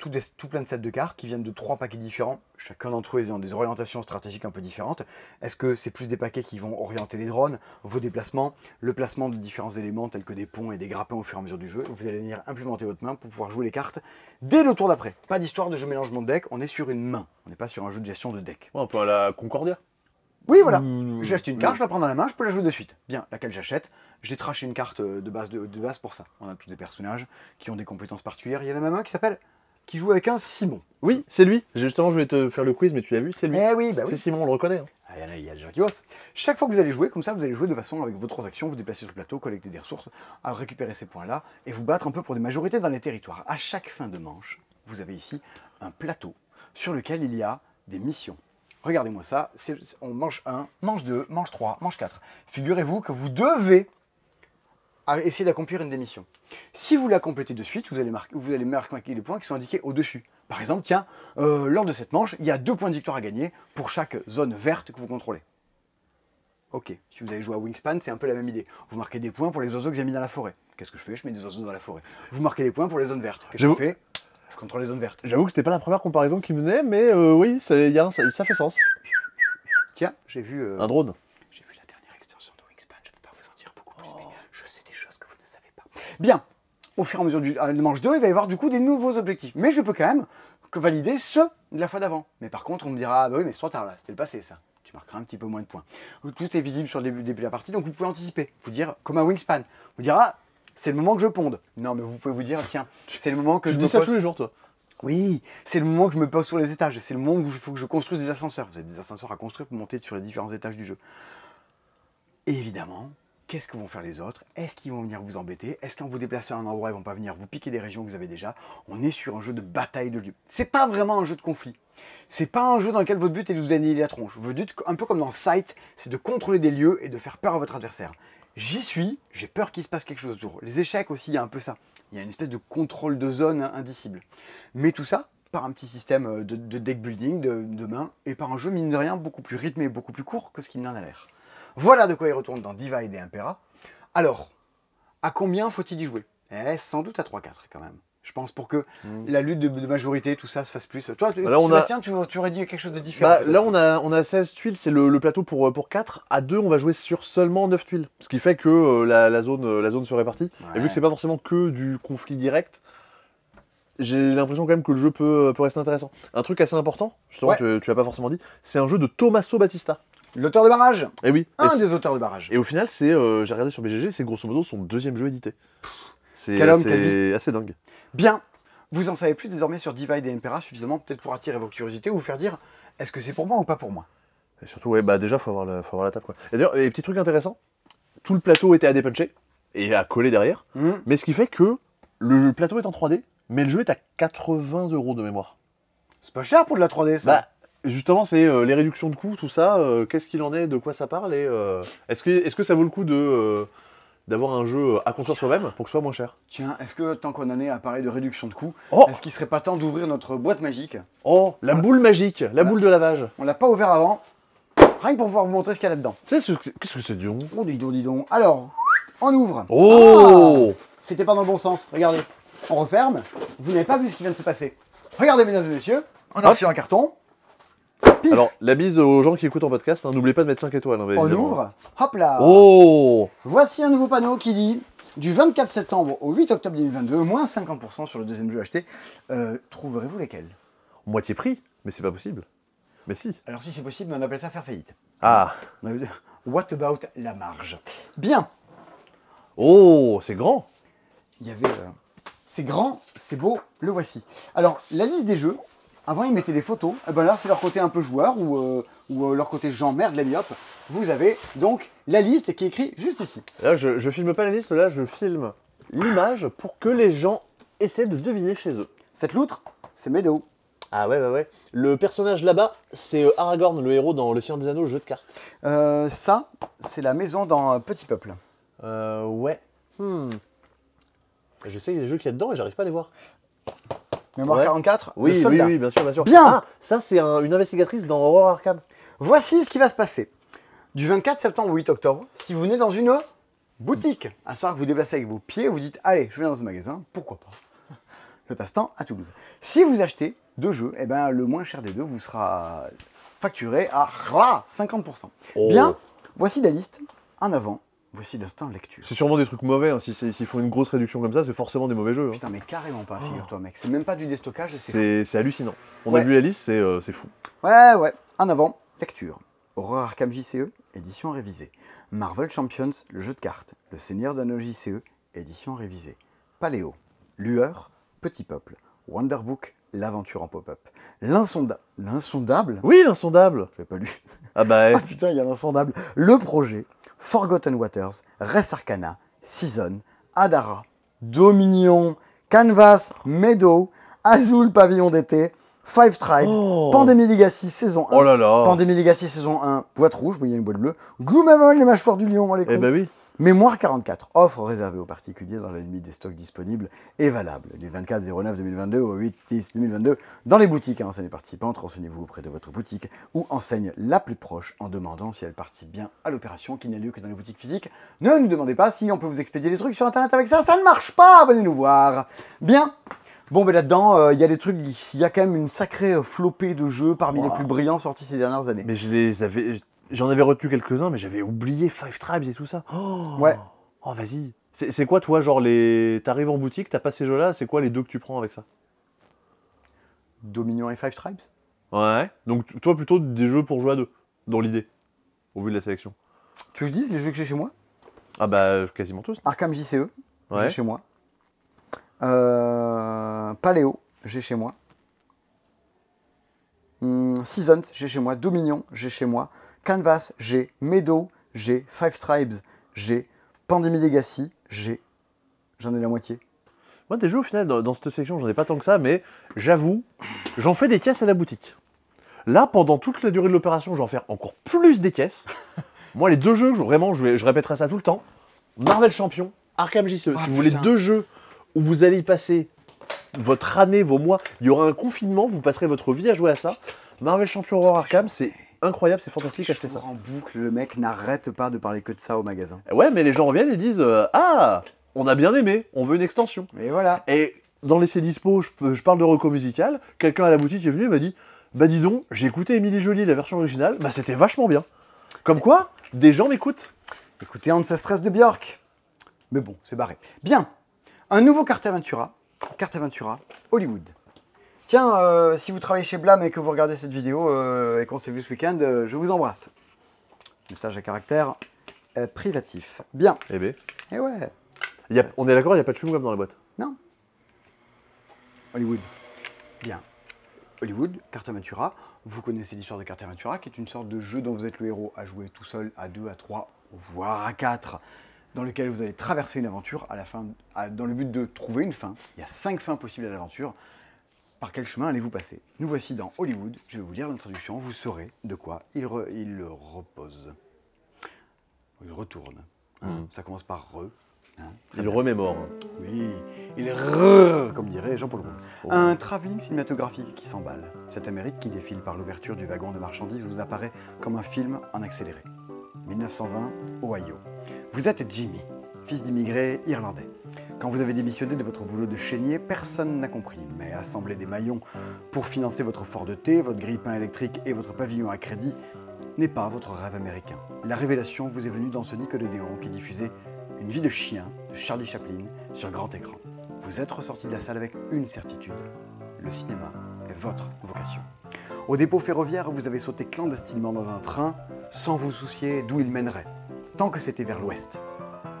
tout, des- tout plein de sets de cartes qui viennent de trois paquets différents, chacun d'entre eux ayant des orientations stratégiques un peu différentes. Est-ce que c'est plus des paquets qui vont orienter les drones, vos déplacements, le placement de différents éléments tels que des ponts et des grappins au fur et à mesure du jeu? Vous allez venir implémenter votre main pour pouvoir jouer les cartes dès le tour d'après. Pas d'histoire de je mélange mon deck, on est sur une main, on n'est pas sur un jeu de gestion de deck. Ouais, un peu à la Concordia. Oui, voilà. J'achète une carte, je la prends dans la main, je peux la jouer de suite. Bien, laquelle j'achète? J'ai traché une carte euh, de base, de, de base pour ça. On a tous des personnages qui ont des compétences particulières. Il y en a même un qui s'appelle. Qui joue avec un Simon. Oui, c'est lui. Justement, je voulais te faire le quiz, mais tu l'as vu, c'est lui. Eh oui, bah C'est. Simon, on le reconnaît. hein. Ah, Il y en a, il y a des gens qui bossent. Chaque fois que vous allez jouer, comme ça, vous allez jouer de façon avec vos transactions, vous déplacer sur le plateau, collecter des ressources, à récupérer ces points-là et vous battre un peu pour des majorités dans les territoires. À chaque fin de manche, vous avez ici un plateau sur lequel il y a des missions. Regardez-moi ça, c'est- on mange 1, mange 2, mange 3, mange 4. Figurez-vous que vous devez à essayer d'accomplir une des missions. Si vous la complétez de suite, vous allez, marquer, vous allez marquer les points qui sont indiqués au-dessus. Par exemple, tiens, euh, lors de cette manche, il y a deux points de victoire à gagner pour chaque zone verte que vous contrôlez. Ok, si vous avez joué à Wingspan, c'est un peu la même idée. Vous marquez des points pour les oiseaux que j'ai mis dans la forêt. Qu'est-ce que je fais? Je mets des oiseaux dans la forêt. Vous marquez des points pour les zones vertes. Qu'est-ce que je fais? Je contrôle les zones vertes. J'avoue que c'était pas la première comparaison qui menait, mais euh, oui, ça, y a un- ça, ça fait sens. Tiens, j'ai vu, euh, Un drone. j'ai vu la dernière extension de Wingspan. Je peux pas vous en dire beaucoup plus, mais je sais des choses que vous ne savez pas. Bien, au fur et à mesure du à la manche 2, il va y avoir du coup des nouveaux objectifs. Mais je peux quand même que valider ceux de la fois d'avant. Mais par contre, on me dira, ah bah oui, mais c'est trop tard là, c'était le passé ça. Tu marqueras un petit peu moins de points. Tout est visible sur le début, début de la partie, donc vous pouvez anticiper. Vous dire, comme un Wingspan, vous dire, ah, c'est le moment que je ponde. Non, mais vous pouvez vous dire, tiens, c'est le moment que Tu je dis me ça pose- tous les jours, toi. oui, c'est le moment que je me pose sur les étages. C'est le moment où il faut que je construise des ascenseurs. Vous avez des ascenseurs à construire pour monter sur les différents étages du jeu. Et évidemment, qu'est-ce que vont faire les autres? Est-ce qu'ils vont venir vous embêter? Est-ce qu'en vous déplaçant à un endroit, ils vont pas venir vous piquer des régions que vous avez déjà? On est sur un jeu de bataille de dieux. C'est pas vraiment un jeu de conflit. C'est pas un jeu dans lequel votre but est de vous annihiler la tronche. Votre but, un peu comme dans Sight, c'est de contrôler des lieux et de faire peur à votre adversaire. J'y suis, j'ai peur qu'il se passe quelque chose autour. Les échecs aussi, il y a un peu ça. Il y a une espèce de contrôle de zone indicible. Mais tout ça par un petit système euh, de, de deck building, de, de main, et par un jeu, mine de rien, beaucoup plus rythmé, beaucoup plus court que ce qu'il n'en a l'air. Voilà de quoi il retourne dans Divide et Impera. Alors, à combien faut-il y jouer? Eh, sans doute à 3-4 quand même. Je pense pour que la lutte de, de majorité, tout ça se fasse plus. Toi, tu- Bah là, on a- Sébastien, tu, tu aurais dit quelque chose de différent. Bah, là, on a, on a 16 tuiles, c'est le, le plateau pour, euh, pour 4. À 2, on va jouer sur seulement 9 tuiles. Ce qui fait que euh, la, la zone, euh, la zone se répartit. Et vu que c'est pas forcément que du conflit direct, j'ai l'impression quand même que le jeu peut, peut rester intéressant. Un truc assez important, justement, Ouais. tu, tu l'as pas forcément dit, c'est un jeu de Tommaso Battista. L'auteur de barrage Et oui. Un des auteurs de barrage. et au final, c'est, euh, j'ai regardé sur BGG, c'est grosso modo son deuxième jeu édité. C'est Quel homme, quelle assez, assez dingue. Bien. Vous en savez plus désormais sur Divide et Impera suffisamment peut-être pour attirer votre curiosité ou vous faire dire est-ce que c'est pour moi ou pas pour moi? Et surtout, ouais, bah déjà, faut avoir la, faut avoir la table. Quoi. Et d'ailleurs, et petit truc intéressant, tout le plateau était à dépuncher et à coller derrière. Mhm. Mais ce qui fait que le plateau est en 3D, mais le jeu est à 80 euros de mémoire. C'est pas cher pour de la 3D ça Bah, justement, c'est euh, les réductions de coûts, tout ça. euh, Qu'est-ce qu'il en est De quoi ça parle Et euh, est-ce que, est que ça vaut le coup de euh, d'avoir un jeu à construire soi-même pour que ce soit moins cher? Tiens, est-ce que tant qu'on en est à parler de réduction de coûts, Oh est-ce qu'il serait pas temps d'ouvrir notre boîte magique? Oh, la boule magique, la boule de lavage. On l'a pas ouvert avant, rien que pour pouvoir vous montrer ce qu'il y a là-dedans. Sais, ce que- qu'est-ce que c'est, Dion Oh, dis donc, dis donc. Alors, on ouvre. Oh Ah C'était pas dans le bon sens, regardez. On referme, vous n'avez pas vu ce qui vient de se passer. Regardez, mesdames et messieurs, on a Hop. reçu un carton. Pif, Alors, la bise aux gens qui écoutent en podcast, hein, n'oubliez pas de mettre 5 étoiles. hein, on évidemment. ouvre, hop là. Oh Voici un nouveau panneau qui dit du 24 septembre au 8 octobre 2022, moins 50% sur le deuxième jeu acheté. Euh, Trouverez-vous lesquels? Moitié prix Mais c'est pas possible. Mais si. Alors si c'est possible, on appelle ça faire faillite. Ah On What about la marge? Bien, Oh, c'est grand il y avait... euh, c'est grand, c'est beau, le voici. Alors, la liste des jeux, avant ils mettaient des photos, et ben là c'est leur côté un peu joueur, ou, euh, ou euh, leur côté Jean merde, la myope. Vous avez donc la liste qui est écrite juste ici. Là, je, je filme pas la liste, là, je filme l'image pour que les gens essaient de deviner chez eux. Cette loutre, c'est Meadow. Ah ouais, ouais, ouais. Le personnage là-bas, c'est euh, Aragorn, le héros dans Le Seigneur des Anneaux, le jeu de cartes. Euh, ça, c'est la maison dans Petit Peuple. Euh, ouais. Hmm. Je sais les jeux qu'il y a dedans et j'arrive pas à les voir. Mémoire Ouais. 44, Oui, le oui, soldat. oui, bien sûr, bien sûr. Bien. Ah, ça, c'est un- une investigatrice dans Horror Arkham. Voici ce qui va se passer. Du 24 septembre au 8 octobre, si vous venez dans une boutique, à savoir que vous déplacez avec vos pieds, vous dites Allez, je vais dans ce magasin, pourquoi pas? [LAUGHS] Le passe-temps à Toulouse. Si vous achetez deux jeux, eh ben, le moins cher des deux vous sera facturé à rah, 50%. Oh. Bien, voici la liste. En avant, voici l'instant lecture. C'est sûrement des trucs mauvais. hein. Si S'ils font une grosse réduction comme ça, c'est forcément des mauvais jeux. hein. Putain, mais carrément pas, figure-toi, mec. C'est même pas du déstockage. c'est C'est hallucinant. On Ouais. a vu la liste, c'est euh, c'est fou. Ouais, ouais. En avant, lecture. Horror Arkham JCE, édition révisée. Marvel Champions, le jeu de cartes. Le Seigneur d'Anneau JCE, édition révisée. Paléo. Lueur, Petit Peuple. Wonderbook, l'aventure en pop-up. L'insonda- L'insondable Oui, l'insondable. Je l'ai pas lu. Ah bah, [LAUGHS] Ah putain, il y a l'insondable. Le projet, Forgotten Waters, Res Arcana, Season, Adara, Dominion, Canvas, Meadow, Azul Pavillon d'été, Five Tribes, Oh. Pandemic Legacy saison 1. oh là là. Pandemic Legacy saison 1, boîte rouge, vous voyez une boîte bleue. Gloomhaven, les mâchoires du lion, les Eh bah oui. Mémoire 44, offre réservée aux particuliers dans la limite des stocks disponibles et valable du 24 09 2022 au 8 10 2022 dans les boutiques et enseignes participantes. Renseignez-vous auprès de votre boutique ou enseigne la plus proche en demandant si elle participe bien à l'opération qui n'a lieu que dans les boutiques physiques. Ne nous demandez pas si on peut vous expédier des trucs sur internet avec ça, ça ne marche pas, venez nous voir. Bien. Bon, mais là-dedans, euh, il y a des trucs, il y a quand même une sacrée flopée de jeux parmi les plus brillants sortis ces dernières années. Mais je les avais. J'en avais retenu quelques-uns, mais j'avais oublié Five Tribes et tout ça. Oh, Ouais. Oh, vas-y. C'est quoi, toi, genre, les. T'arrives en boutique, t'as pas ces jeux-là, c'est quoi les deux que tu prends avec ça? Dominion et Five Tribes? Ouais. Donc, toi, plutôt des jeux pour jouer à deux, dans l'idée, au vu de la sélection. Tu veux que je dise les jeux que j'ai chez moi? Ah bah, quasiment tous. Arkham JCE, j'ai chez moi. Euh, Paléo, j'ai chez moi. Hmm, Seasons, j'ai chez moi. Dominion, j'ai chez moi. Canvas, j'ai. Meadow, j'ai. Five Tribes, j'ai. Pandemic Legacy, j'ai. J'en ai la moitié. Moi, des jeux, au final, dans, dans cette section, j'en ai pas tant que ça, mais j'avoue, j'en fais des caisses à la boutique. Là, pendant toute la durée de l'opération, j'en fais encore plus des caisses. [LAUGHS] Moi, les deux jeux, je- vraiment, je, vais- je répéterai ça tout le temps. Marvel Champion, Arkham JCE. Ah, si vous voulez deux jeux où vous allez y passer votre année, vos mois, il y aura un confinement, vous passerez votre vie à jouer à ça. Marvel Champion Horror Arkham, c'est incroyable, c'est fantastique, achetez ça. En boucle, le mec n'arrête pas de parler que de ça au magasin. Ouais, mais les gens reviennent et disent euh, Ah, on a bien aimé, on veut une extension. Et voilà. Et dans l'essai dispo, je, parle de reco musical. Quelqu'un à la boutique est venu et m'a dit Bah dis donc, j'ai écouté Émilie Jolie, la version originale, bah c'était vachement bien. Comme quoi, des gens m'écoutent. Écoutez Ancestresses de Björk. Mais bon, c'est barré. Bien. Un nouveau Carte Aventura. Carte Aventura Hollywood. Tiens, euh, si vous travaillez chez Blam et que vous regardez cette vidéo euh, et qu'on s'est vu ce week-end, euh, je vous embrasse. Message à caractère privatif. Bien. Eh ben, Et ouais. y a- on est d'accord, il n'y a pas de chewing-gum dans la boîte? Non. Hollywood. Bien. Hollywood, Carte Aventura. Vous connaissez l'histoire de Carte Aventura, qui est une sorte de jeu dont vous êtes le héros à jouer tout seul, à deux, à trois, voire à quatre, dans lequel vous allez traverser une aventure à la fin, à- dans le but de trouver une fin. Il y a cinq fins possibles à l'aventure. Par quel chemin allez-vous passer Nous voici dans Hollywood. Je vais vous lire l'introduction. Vous saurez de quoi il, re- il repose. Il retourne. hein. Mhm. Ça commence par re. hein. Il remémore. Oui, il re, comme dirait Jean-Paul Roux. Oh. Un travelling cinématographique qui s'emballe. Cette Amérique qui défile par l'ouverture du wagon de marchandises vous apparaît comme un film en accéléré. 1920, Ohio. Vous êtes Jimmy, fils d'immigrés irlandais. Quand vous avez démissionné de votre boulot de chénier, personne n'a compris, mais assembler des maillons pour financer votre fort de thé, votre grille-pain électrique et votre pavillon à crédit n'est pas votre rêve américain. La révélation vous est venue dans ce Nickelodeon qui diffusait Une vie de chien de Charlie Chaplin sur grand écran. Vous êtes ressorti de la salle avec une certitude. Le cinéma est votre vocation. Au dépôt ferroviaire, vous avez sauté clandestinement dans un train sans vous soucier d'où il mènerait, tant que c'était vers l'ouest.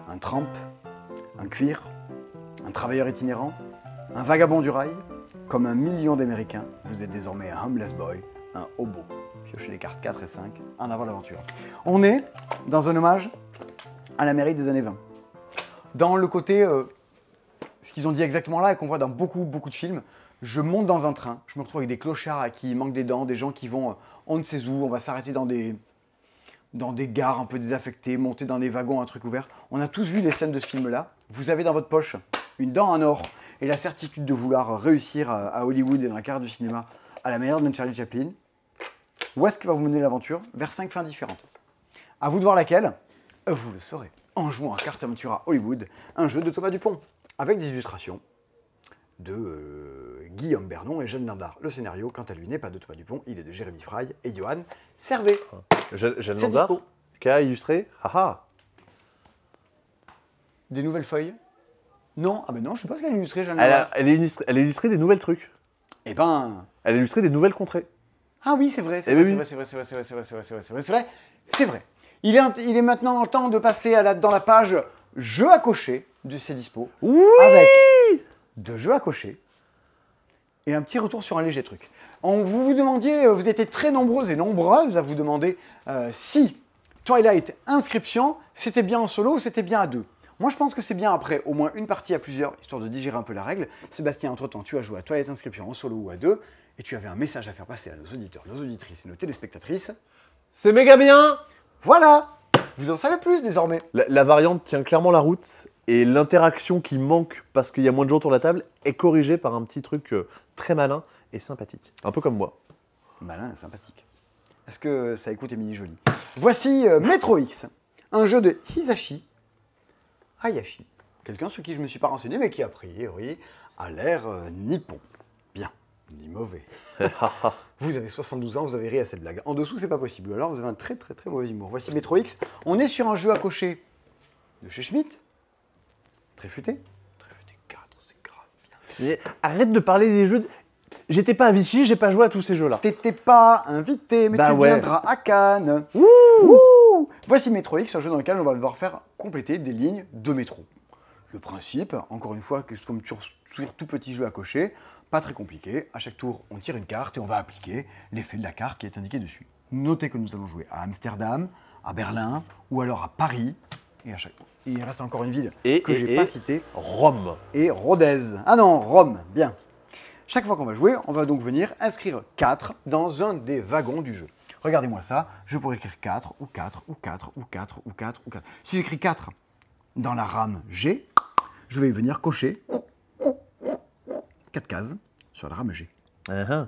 Un tramp, un cuir, un travailleur itinérant, un vagabond du rail, comme un million d'Américains, vous êtes désormais un homeless boy, un hobo. Piochez les cartes 4 et 5, en avant l'aventure. On est dans un hommage à l'Amérique des années 20. Dans le côté, euh, ce qu'ils ont dit exactement là et qu'on voit dans beaucoup, beaucoup de films, je monte dans un train, je me retrouve avec des clochards à qui il manque des dents, des gens qui vont, euh, on ne sait où, on va s'arrêter dans des, dans des gares un peu désaffectées, monter dans des wagons, un truc ouvert. On a tous vu les scènes de ce film-là. Vous avez dans votre poche une dent en or et la certitude de vouloir réussir à, Hollywood et dans la carrière du cinéma à la manière de Charlie Chaplin. Où est-ce que va vous mener l'aventure? Vers cinq fins différentes. À vous de voir laquelle Vous le saurez en jouant à Carte Aventura Hollywood, un jeu de Thomas Dupont, avec des illustrations de euh, Guillaume Bernon et Jeanne Landard. Le scénario, quant à lui, n'est pas de Thomas Dupont, il est de Jérémy Fry et Johan Servet. Jeanne Jeanne Landard, qui a illustré. Haha Des nouvelles feuilles? Non Ah ben non, je sais pas ce qu'elle a illustré, Jeanne elle, a, elle, a illustré, elle a illustré des nouvelles trucs. Eh ben... Elle a illustré des nouvelles contrées. Ah oui, c'est vrai, c'est Eh vrai, c'est vrai, c'est vrai, c'est vrai, c'est vrai, c'est vrai, c'est vrai, c'est vrai, c'est vrai, c'est vrai. Il est, int- il est maintenant temps de passer à la, dans la page jeux à cocher de ces dispo. Oui Avec deux jeux à cocher et un petit retour sur un léger truc. On, vous vous demandiez, euh, vous étiez très nombreuses et nombreuses à vous demander euh, si Twilight Inscription, c'était bien en solo ou c'était bien à deux. Moi, je pense que c'est bien après au moins une partie à plusieurs, histoire de digérer un peu la règle. Sébastien, entre-temps, tu as joué à Twilight Inscription en solo ou à deux, et tu avais un message à faire passer à nos auditeurs, nos auditrices et nos téléspectatrices. C'est méga bien Voilà Vous en savez plus désormais. la, la variante tient clairement la route et l'interaction qui manque parce qu'il y a moins de gens autour de la table est corrigée par un petit truc euh, très malin et sympathique. Un peu comme moi. Malin et sympathique. Est-ce que ça écoute Émilie Jolie Voici euh, Metro X, un jeu de Hisashi Hayashi. Quelqu'un sur qui je ne me suis pas renseigné, mais qui a priori a l'air euh, nippon. Bien, ni mauvais. [LAUGHS] vous avez 72 ans, vous avez ri à cette blague. En dessous, c'est pas possible. Alors, vous avez un très très très mauvais humour. Voici Metro X. On est sur un jeu à cocher de chez Schmitt. Très futé. Très futé 4, c'est grave bien. Mais arrête de parler des jeux. de- J'étais pas à Vichy, j'ai pas joué à tous ces jeux-là. T'étais pas invité, mais Bah tu ouais. viendras à Cannes. Voici Metro X, un jeu dans lequel on va devoir faire compléter des lignes de métro. Le principe, encore une fois, que c'est comme sur, tout petit jeu à cocher, pas très compliqué. À chaque tour, on tire une carte et on va appliquer l'effet de la carte qui est indiqué dessus. Notez que nous allons jouer à Amsterdam, à Berlin ou alors à Paris. Et à chaque et il reste encore une ville Et- que j'ai pas citée Rome. et Rodez. Ah non, Rome, bien. Chaque fois qu'on va jouer, on va donc venir inscrire 4 dans un des wagons du jeu. Regardez-moi ça, je pourrais écrire 4 ou 4 ou 4 ou 4 ou 4 ou 4. Si j'écris 4 dans la rame G, je vais venir cocher 4 cases sur la rame G. Uh-huh.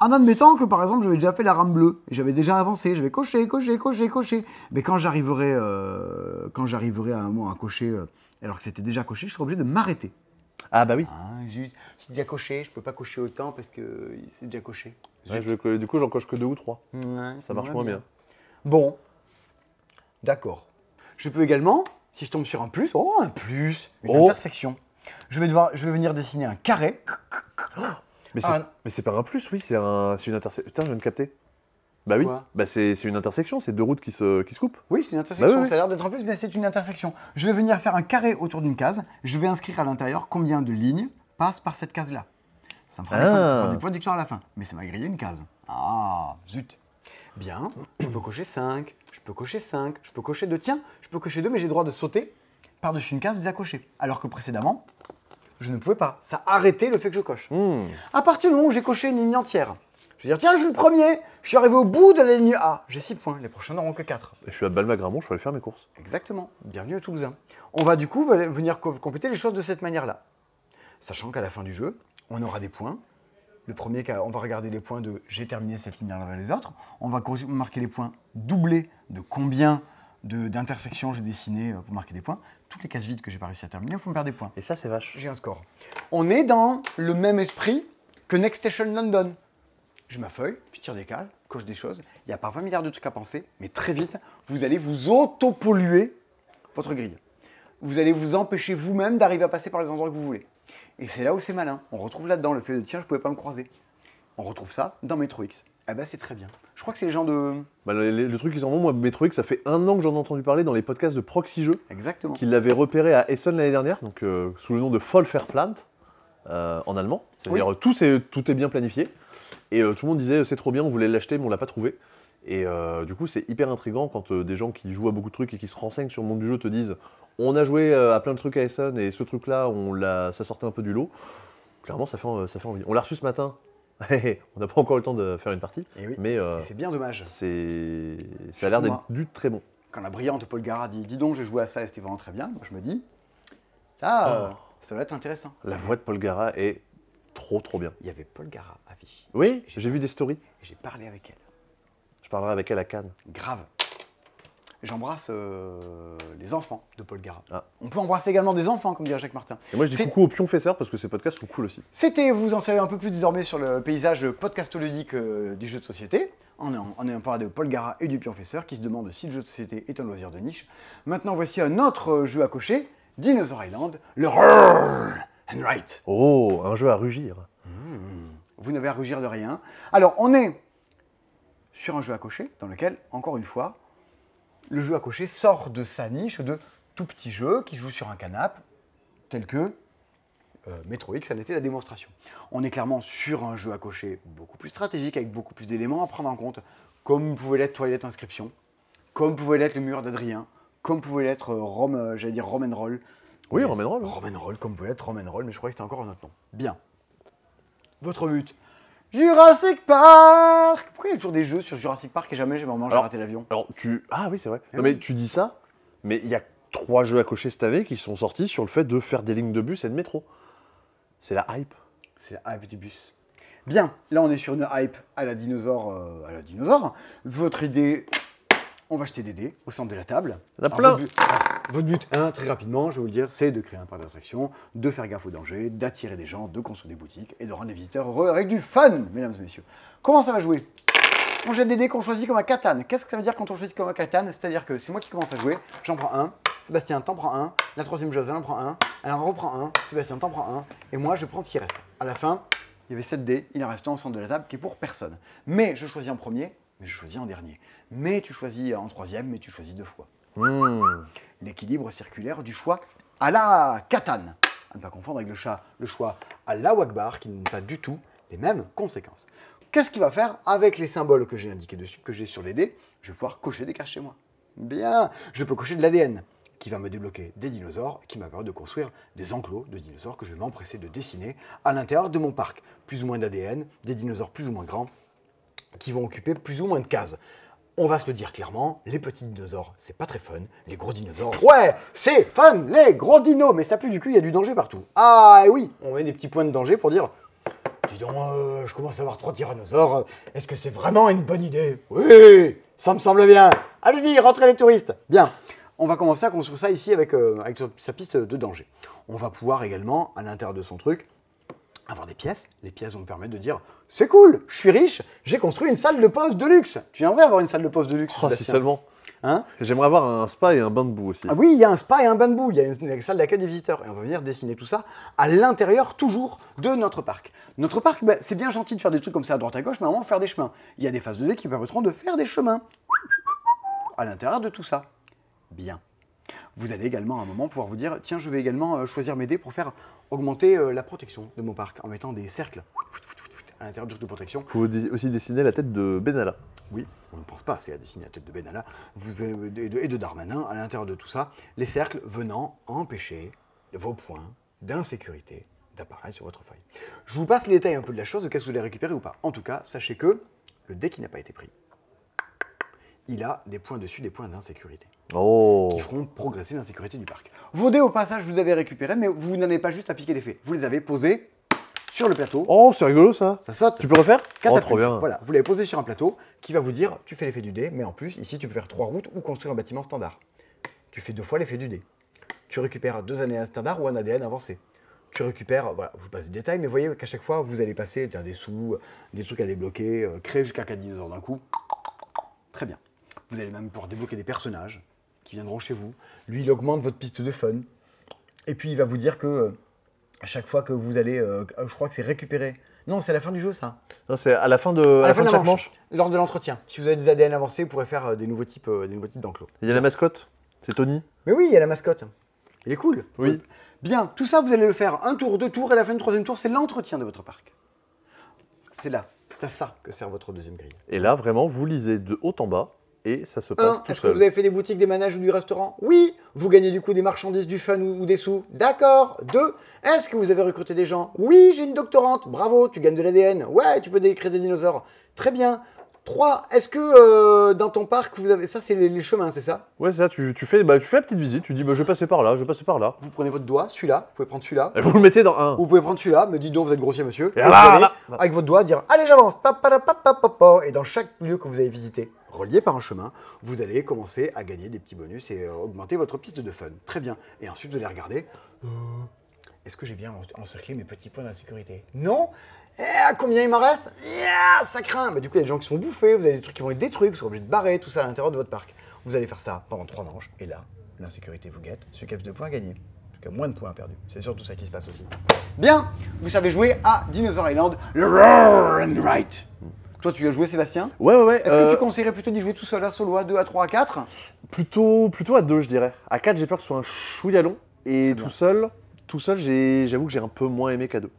En admettant que par exemple j'avais déjà fait la rame bleue et j'avais déjà avancé, j'avais coché, coché, coché, coché. Mais quand j'arriverai, euh, quand j'arriverai à un moment à cocher, euh, alors que c'était déjà coché, je serai obligé de m'arrêter. Ah bah oui. Ah, zut, c'est déjà coché, je peux pas cocher autant parce que c'est déjà coché. Ouais, je- du coup, j'en coche que deux ou trois. Ouais, Ça marche moins bien. Bon, d'accord. Je peux également, si je tombe sur un plus, oh un plus, une Oh. intersection. Je vais devoir, je vais venir dessiner un carré. Mais c'est Ah. mais c'est pas un plus, oui, c'est un, une intersection. Putain, je viens de capter. Bah oui, Quoi bah c'est une intersection, c'est deux routes qui se, qui se coupent. Oui, c'est une intersection. Bah oui, oui. Ça a l'air d'être un plus, mais c'est une intersection. Je vais venir faire un carré autour d'une case. Je vais inscrire à l'intérieur combien de lignes passent par cette case-là. Ça me fera Ah. des points de victoire à la fin. Mais ça m'a grillé une case. Ah, zut. Bien, je peux cocher 5, je peux cocher 5, je peux cocher 2. Tiens, je peux cocher 2, mais j'ai le droit de sauter par-dessus une case déjà cochée. Alors que précédemment, je ne pouvais pas. Ça arrêtait le fait que je coche. Hmm. À partir du moment où j'ai coché une ligne entière, je vais dire, tiens, je suis le premier, je suis arrivé au bout de la ligne A. J'ai 6 points, les prochains n'auront que 4. Et je suis à Balma-Gramont, je peux aller faire mes courses. Exactement. Bienvenue à Toulousain. On va du coup venir co- compléter les choses de cette manière-là. Sachant qu'à la fin du jeu, on aura des points. Le premier, on va regarder les points de j'ai terminé cette ligne avant les autres. On va marquer les points doublés de combien d'intersections j'ai dessiné euh, pour marquer des points. Toutes les cases vides que j'ai pas réussi à terminer, il faut me perdre des points. Et ça, c'est vache. J'ai un score. On est dans le même esprit que Next Station London. Je ma feuille, je tire des cales, coche des choses. Il n'y a pas 20 milliards de trucs à penser, mais très vite, vous allez vous auto-polluer votre grille. Vous allez vous empêcher vous-même d'arriver à passer par les endroits que vous voulez. Et c'est là où c'est malin. On retrouve là-dedans le fait de tiens, je pouvais pas me croiser. On retrouve ça dans Metro X. Ah bah c'est très bien. Je crois que c'est les gens de. Bah, le, le- le truc qui s'en vont, moi, Metro X, ça fait un an que j'en ai entendu parler dans les podcasts de Proxy Jeux, Exactement. qui l'avaient repéré à Essen l'année dernière, donc euh, sous le nom de Vollverplant, euh, en allemand. C'est-à-dire tout, c'est- tout est bien planifié. Et euh, tout le monde disait c'est trop bien, on voulait l'acheter, mais on l'a pas trouvé. Et euh, du coup, c'est hyper intriguant quand euh, des gens qui jouent à beaucoup de trucs et qui se renseignent sur le monde du jeu te disent on a joué à plein de trucs à Essen et ce truc-là, on l'a, ça sortait un peu du lot. Clairement, ça fait, ça fait envie. On l'a reçu ce matin. [LAUGHS] on n'a pas encore eu le temps de faire une partie, Et oui. mais c'est bien dommage. c'est, ça a l'air d'être du très bon. Quand la brillante Paul Gara dit Dis donc, j'ai joué à ça et c'était vraiment très bien, moi je me dis Ça, Oh. ça va être intéressant. La voix de Paul Gara est trop trop bien. Il y avait Paul Gara à Vichy. Oui, j'ai vu des stories. J'ai parlé avec elle. Je parlerai avec elle à Cannes. Grave. j'embrasse euh, les enfants de Paul Gara. Ah. On peut embrasser également des enfants, comme dirait Jacques Martin. Et moi, je dis coucou aux pionfesseurs parce que ces podcasts sont cool aussi. C'était, vous en savez un peu plus désormais sur le paysage podcastoludique euh, du jeu de société. On est en, on est en parlé de Paul Gara et du Pionfesseur qui se demandent si le jeu de société est un loisir de niche. Maintenant, voici un autre euh, jeu à cocher, Dinosaur Island, le and. Oh, un jeu à rugir. Vous n'avez à rugir de rien. Alors, on est sur un jeu à cocher dans lequel, encore une fois, le jeu à cocher sort de sa niche de tout petit jeu qui joue sur un canapé, tel que euh, Metro X en était la démonstration. On est clairement sur un jeu à cocher beaucoup plus stratégique, avec beaucoup plus d'éléments à prendre en compte, comme pouvait l'être Toilette Inscription, comme pouvait l'être le mur d'Adrien, comme pouvait l'être euh, Rome, euh, j'allais dire Roman Roll. Oui, Roman Roll. Roman Roll, comme pouvait l'être Roman Roll, mais je croyais que c'était encore un autre nom. Bien. Votre but Jurassic Park Pourquoi il y a toujours des jeux sur Jurassic Park et jamais j'ai vraiment j'ai Alors- raté l'avion Alors, tu. Ah oui, c'est vrai. Eh Non, mais tu dis ça, mais il y a trois jeux à cocher cette année qui sont sortis sur le fait de faire des lignes de bus et de métro. C'est la hype. C'est la hype du bus. Bien, là on est sur une hype à la dinosaure. euh, à la dinosaure. Votre idée, on va acheter des dés au centre de la table. Il y en a Alors, plein. Votre but, votre but, hein, très rapidement, je vais vous le dire, c'est de créer un parc d'attraction, de faire gaffe aux dangers, d'attirer des gens, de construire des boutiques et de rendre les visiteurs heureux avec du fun, mesdames et messieurs. Comment ça va jouer? On jette des dés qu'on choisit comme un katane. Qu'est-ce que ça veut dire quand on choisit comme un katane C'est-à-dire que c'est moi qui commence à jouer, j'en prends un, Sébastien t'en prends un, la troisième José en prend un, elle en reprend un, Sébastien t'en prend un, et moi je prends ce qui reste. À la fin, il y avait 7 dés, il en reste un au centre de la table qui est pour personne. Mais je choisis en premier, mais je choisis en dernier. Mais tu choisis en troisième, mais tu choisis deux fois Hmm. l'équilibre circulaire du choix à la katane. À ne pas confondre avec le, chat, le choix à la wagbar, qui n'ont pas du tout les mêmes conséquences. Qu'est-ce qu'il va faire avec les symboles que j'ai indiqués dessus, que j'ai sur les dés? Je vais pouvoir cocher des cases chez moi. Bien, je peux cocher de l'ADN, qui va me débloquer des dinosaures, qui m'a permis de construire des enclos de dinosaures que je vais m'empresser de dessiner à l'intérieur de mon parc. Plus ou moins d'ADN, des dinosaures plus ou moins grands, qui vont occuper plus ou moins de cases. On va se le dire clairement, les petits dinosaures, c'est pas très fun. Les gros dinosaures, ouais, c'est fun, les gros dinos, mais ça pue du cul, il y a du danger partout. Ah et oui, on met des petits points de danger pour dire, dis donc, euh, je commence à avoir trois tyrannosaures, euh, est-ce que c'est vraiment une bonne idée? Oui, ça me semble bien. Allez-y, rentrez les touristes. Bien, on va commencer à construire ça ici avec, euh, avec sa piste de danger. On va pouvoir également, à l'intérieur de son truc, avoir des pièces. Les pièces vont me permettre de dire c'est cool, je suis riche, j'ai construit une salle de pause de luxe. Tu aimerais avoir une salle de pause de luxe Oh, si seulement. Hein J'aimerais avoir un spa et un bain de boue aussi. ah oui, il y a un spa et un bain de boue, il y a une, une salle d'accueil des visiteurs. Et on va venir dessiner tout ça à l'intérieur toujours de notre parc. Notre parc, ben, c'est bien gentil de faire des trucs comme ça à droite à gauche, mais à un moment, faire des chemins. Il y a des phases de dés qui permettront de faire des chemins à l'intérieur de tout ça. Bien. Vous allez également à un moment pouvoir vous dire tiens, je vais également euh, choisir mes dés pour faire augmenter euh, la protection de mon parc en mettant des cercles à l'intérieur du truc de protection. Vous pouvez aussi dessiner la tête de Benalla. Oui, on ne pense pas, c'est à dessiner la tête de Benalla vous, et, de, et de Darmanin à l'intérieur de tout ça, les cercles venant empêcher vos points d'insécurité d'apparaître sur votre feuille. Je vous passe les détails un peu de la chose, de qu'est-ce que vous allez récupérer ou pas. En tout cas, sachez que le dé qui n'a pas été pris, il a des points dessus, des points d'insécurité, Oh. qui feront progresser l'insécurité du parc. Vos dés, au passage, vous les avez récupérés, mais vous n'en avez pas juste à piquer les faits. Vous les avez posés sur le plateau, Oh, c'est rigolo ça. ça saute. Tu peux refaire? Oh, Catapulte. trop bien. Voilà, vous l'avez posé sur un plateau qui va vous dire tu fais l'effet du dé, mais en plus, ici, tu peux faire trois routes ou construire un bâtiment standard. Tu fais deux fois l'effet du dé. Tu récupères deux ADN standard ou un ADN avancé. Tu récupères, voilà, je vous passe les détails, mais voyez qu'à chaque fois, vous allez passer des sous, des trucs à débloquer, euh, créer jusqu'à 4 dinosaures d'un coup. Très bien. Vous allez même pouvoir débloquer des personnages qui viendront chez vous. Lui, il augmente votre piste de fun. Et puis, il va vous dire que euh, à chaque fois que vous allez, euh, je crois que c'est récupérer. Non, c'est à la fin du jeu, ça. Non, c'est à la fin de, à la fin de chaque manche. Lors de l'entretien. Si vous avez des ADN avancés, vous pourrez faire euh, des nouveaux types, euh, des nouveaux types d'enclos. Il y a la mascotte. C'est Tony. Mais oui, il y a la mascotte. Il est cool. Oui. Bien, tout ça, vous allez le faire un tour, deux tours, et à la fin du troisième tour, c'est l'entretien de votre parc. C'est là, c'est à ça que sert votre deuxième grille. Et là, vraiment, vous lisez de haut en bas et ça se Un, passe tout est-ce que vous avez fait des boutiques, des manèges ou du restaurant Oui. Vous gagnez du coup des marchandises, du fun ou, ou des sous D'accord. Deux, est-ce que vous avez recruté des gens Oui, j'ai une doctorante. Bravo, tu gagnes de l'ADN. Ouais, tu peux créer des dinosaures. Très bien. 3. Est-ce que euh, dans ton parc, vous avez. Ça, c'est les, les chemins, c'est ça? Ouais, c'est ça, tu, tu fais, bah, tu fais la petite visite, tu dis bah, je vais passer par là, je vais passer par là. Vous prenez votre doigt, celui-là, vous pouvez prendre celui-là. Et vous le mettez dans un. Vous pouvez prendre celui-là, me dites donc, vous êtes grossier, monsieur. Et Et vous là, allez, là, là. avec votre doigt, dire Allez, j'avance. Pa, pa, pa. Et dans chaque lieu que vous avez visité, relié par un chemin, vous allez commencer à gagner des petits bonus et euh, augmenter votre piste de fun. Très bien. Et ensuite, vous allez regarder euh, Est-ce que j'ai bien en- encerclé mes petits points d'insécurité? Non Eh, combien il m'en reste? Yeah, Ça craint Mais Du coup, il y a des gens qui sont bouffés, vous avez des trucs qui vont être détruits, vous serez obligé de barrer tout ça à l'intérieur de votre parc. Vous allez faire ça pendant trois manches, et là, l'insécurité vous guette. A plus de points gagné. A moins de points a perdu. C'est surtout ça qui se passe aussi. Bien, vous savez jouer à Dinosaur Island, le Roar and Right. Toi, tu as joué, Sébastien Ouais, ouais, ouais. Est-ce que euh, tu conseillerais plutôt d'y jouer tout seul à solo, à 2, à 3, à 4 plutôt, plutôt à deux, je dirais. À quatre, j'ai peur que ce soit un chouïa long. Et tout seul, tout seul, j'avoue que j'ai un peu moins aimé qu'à deux.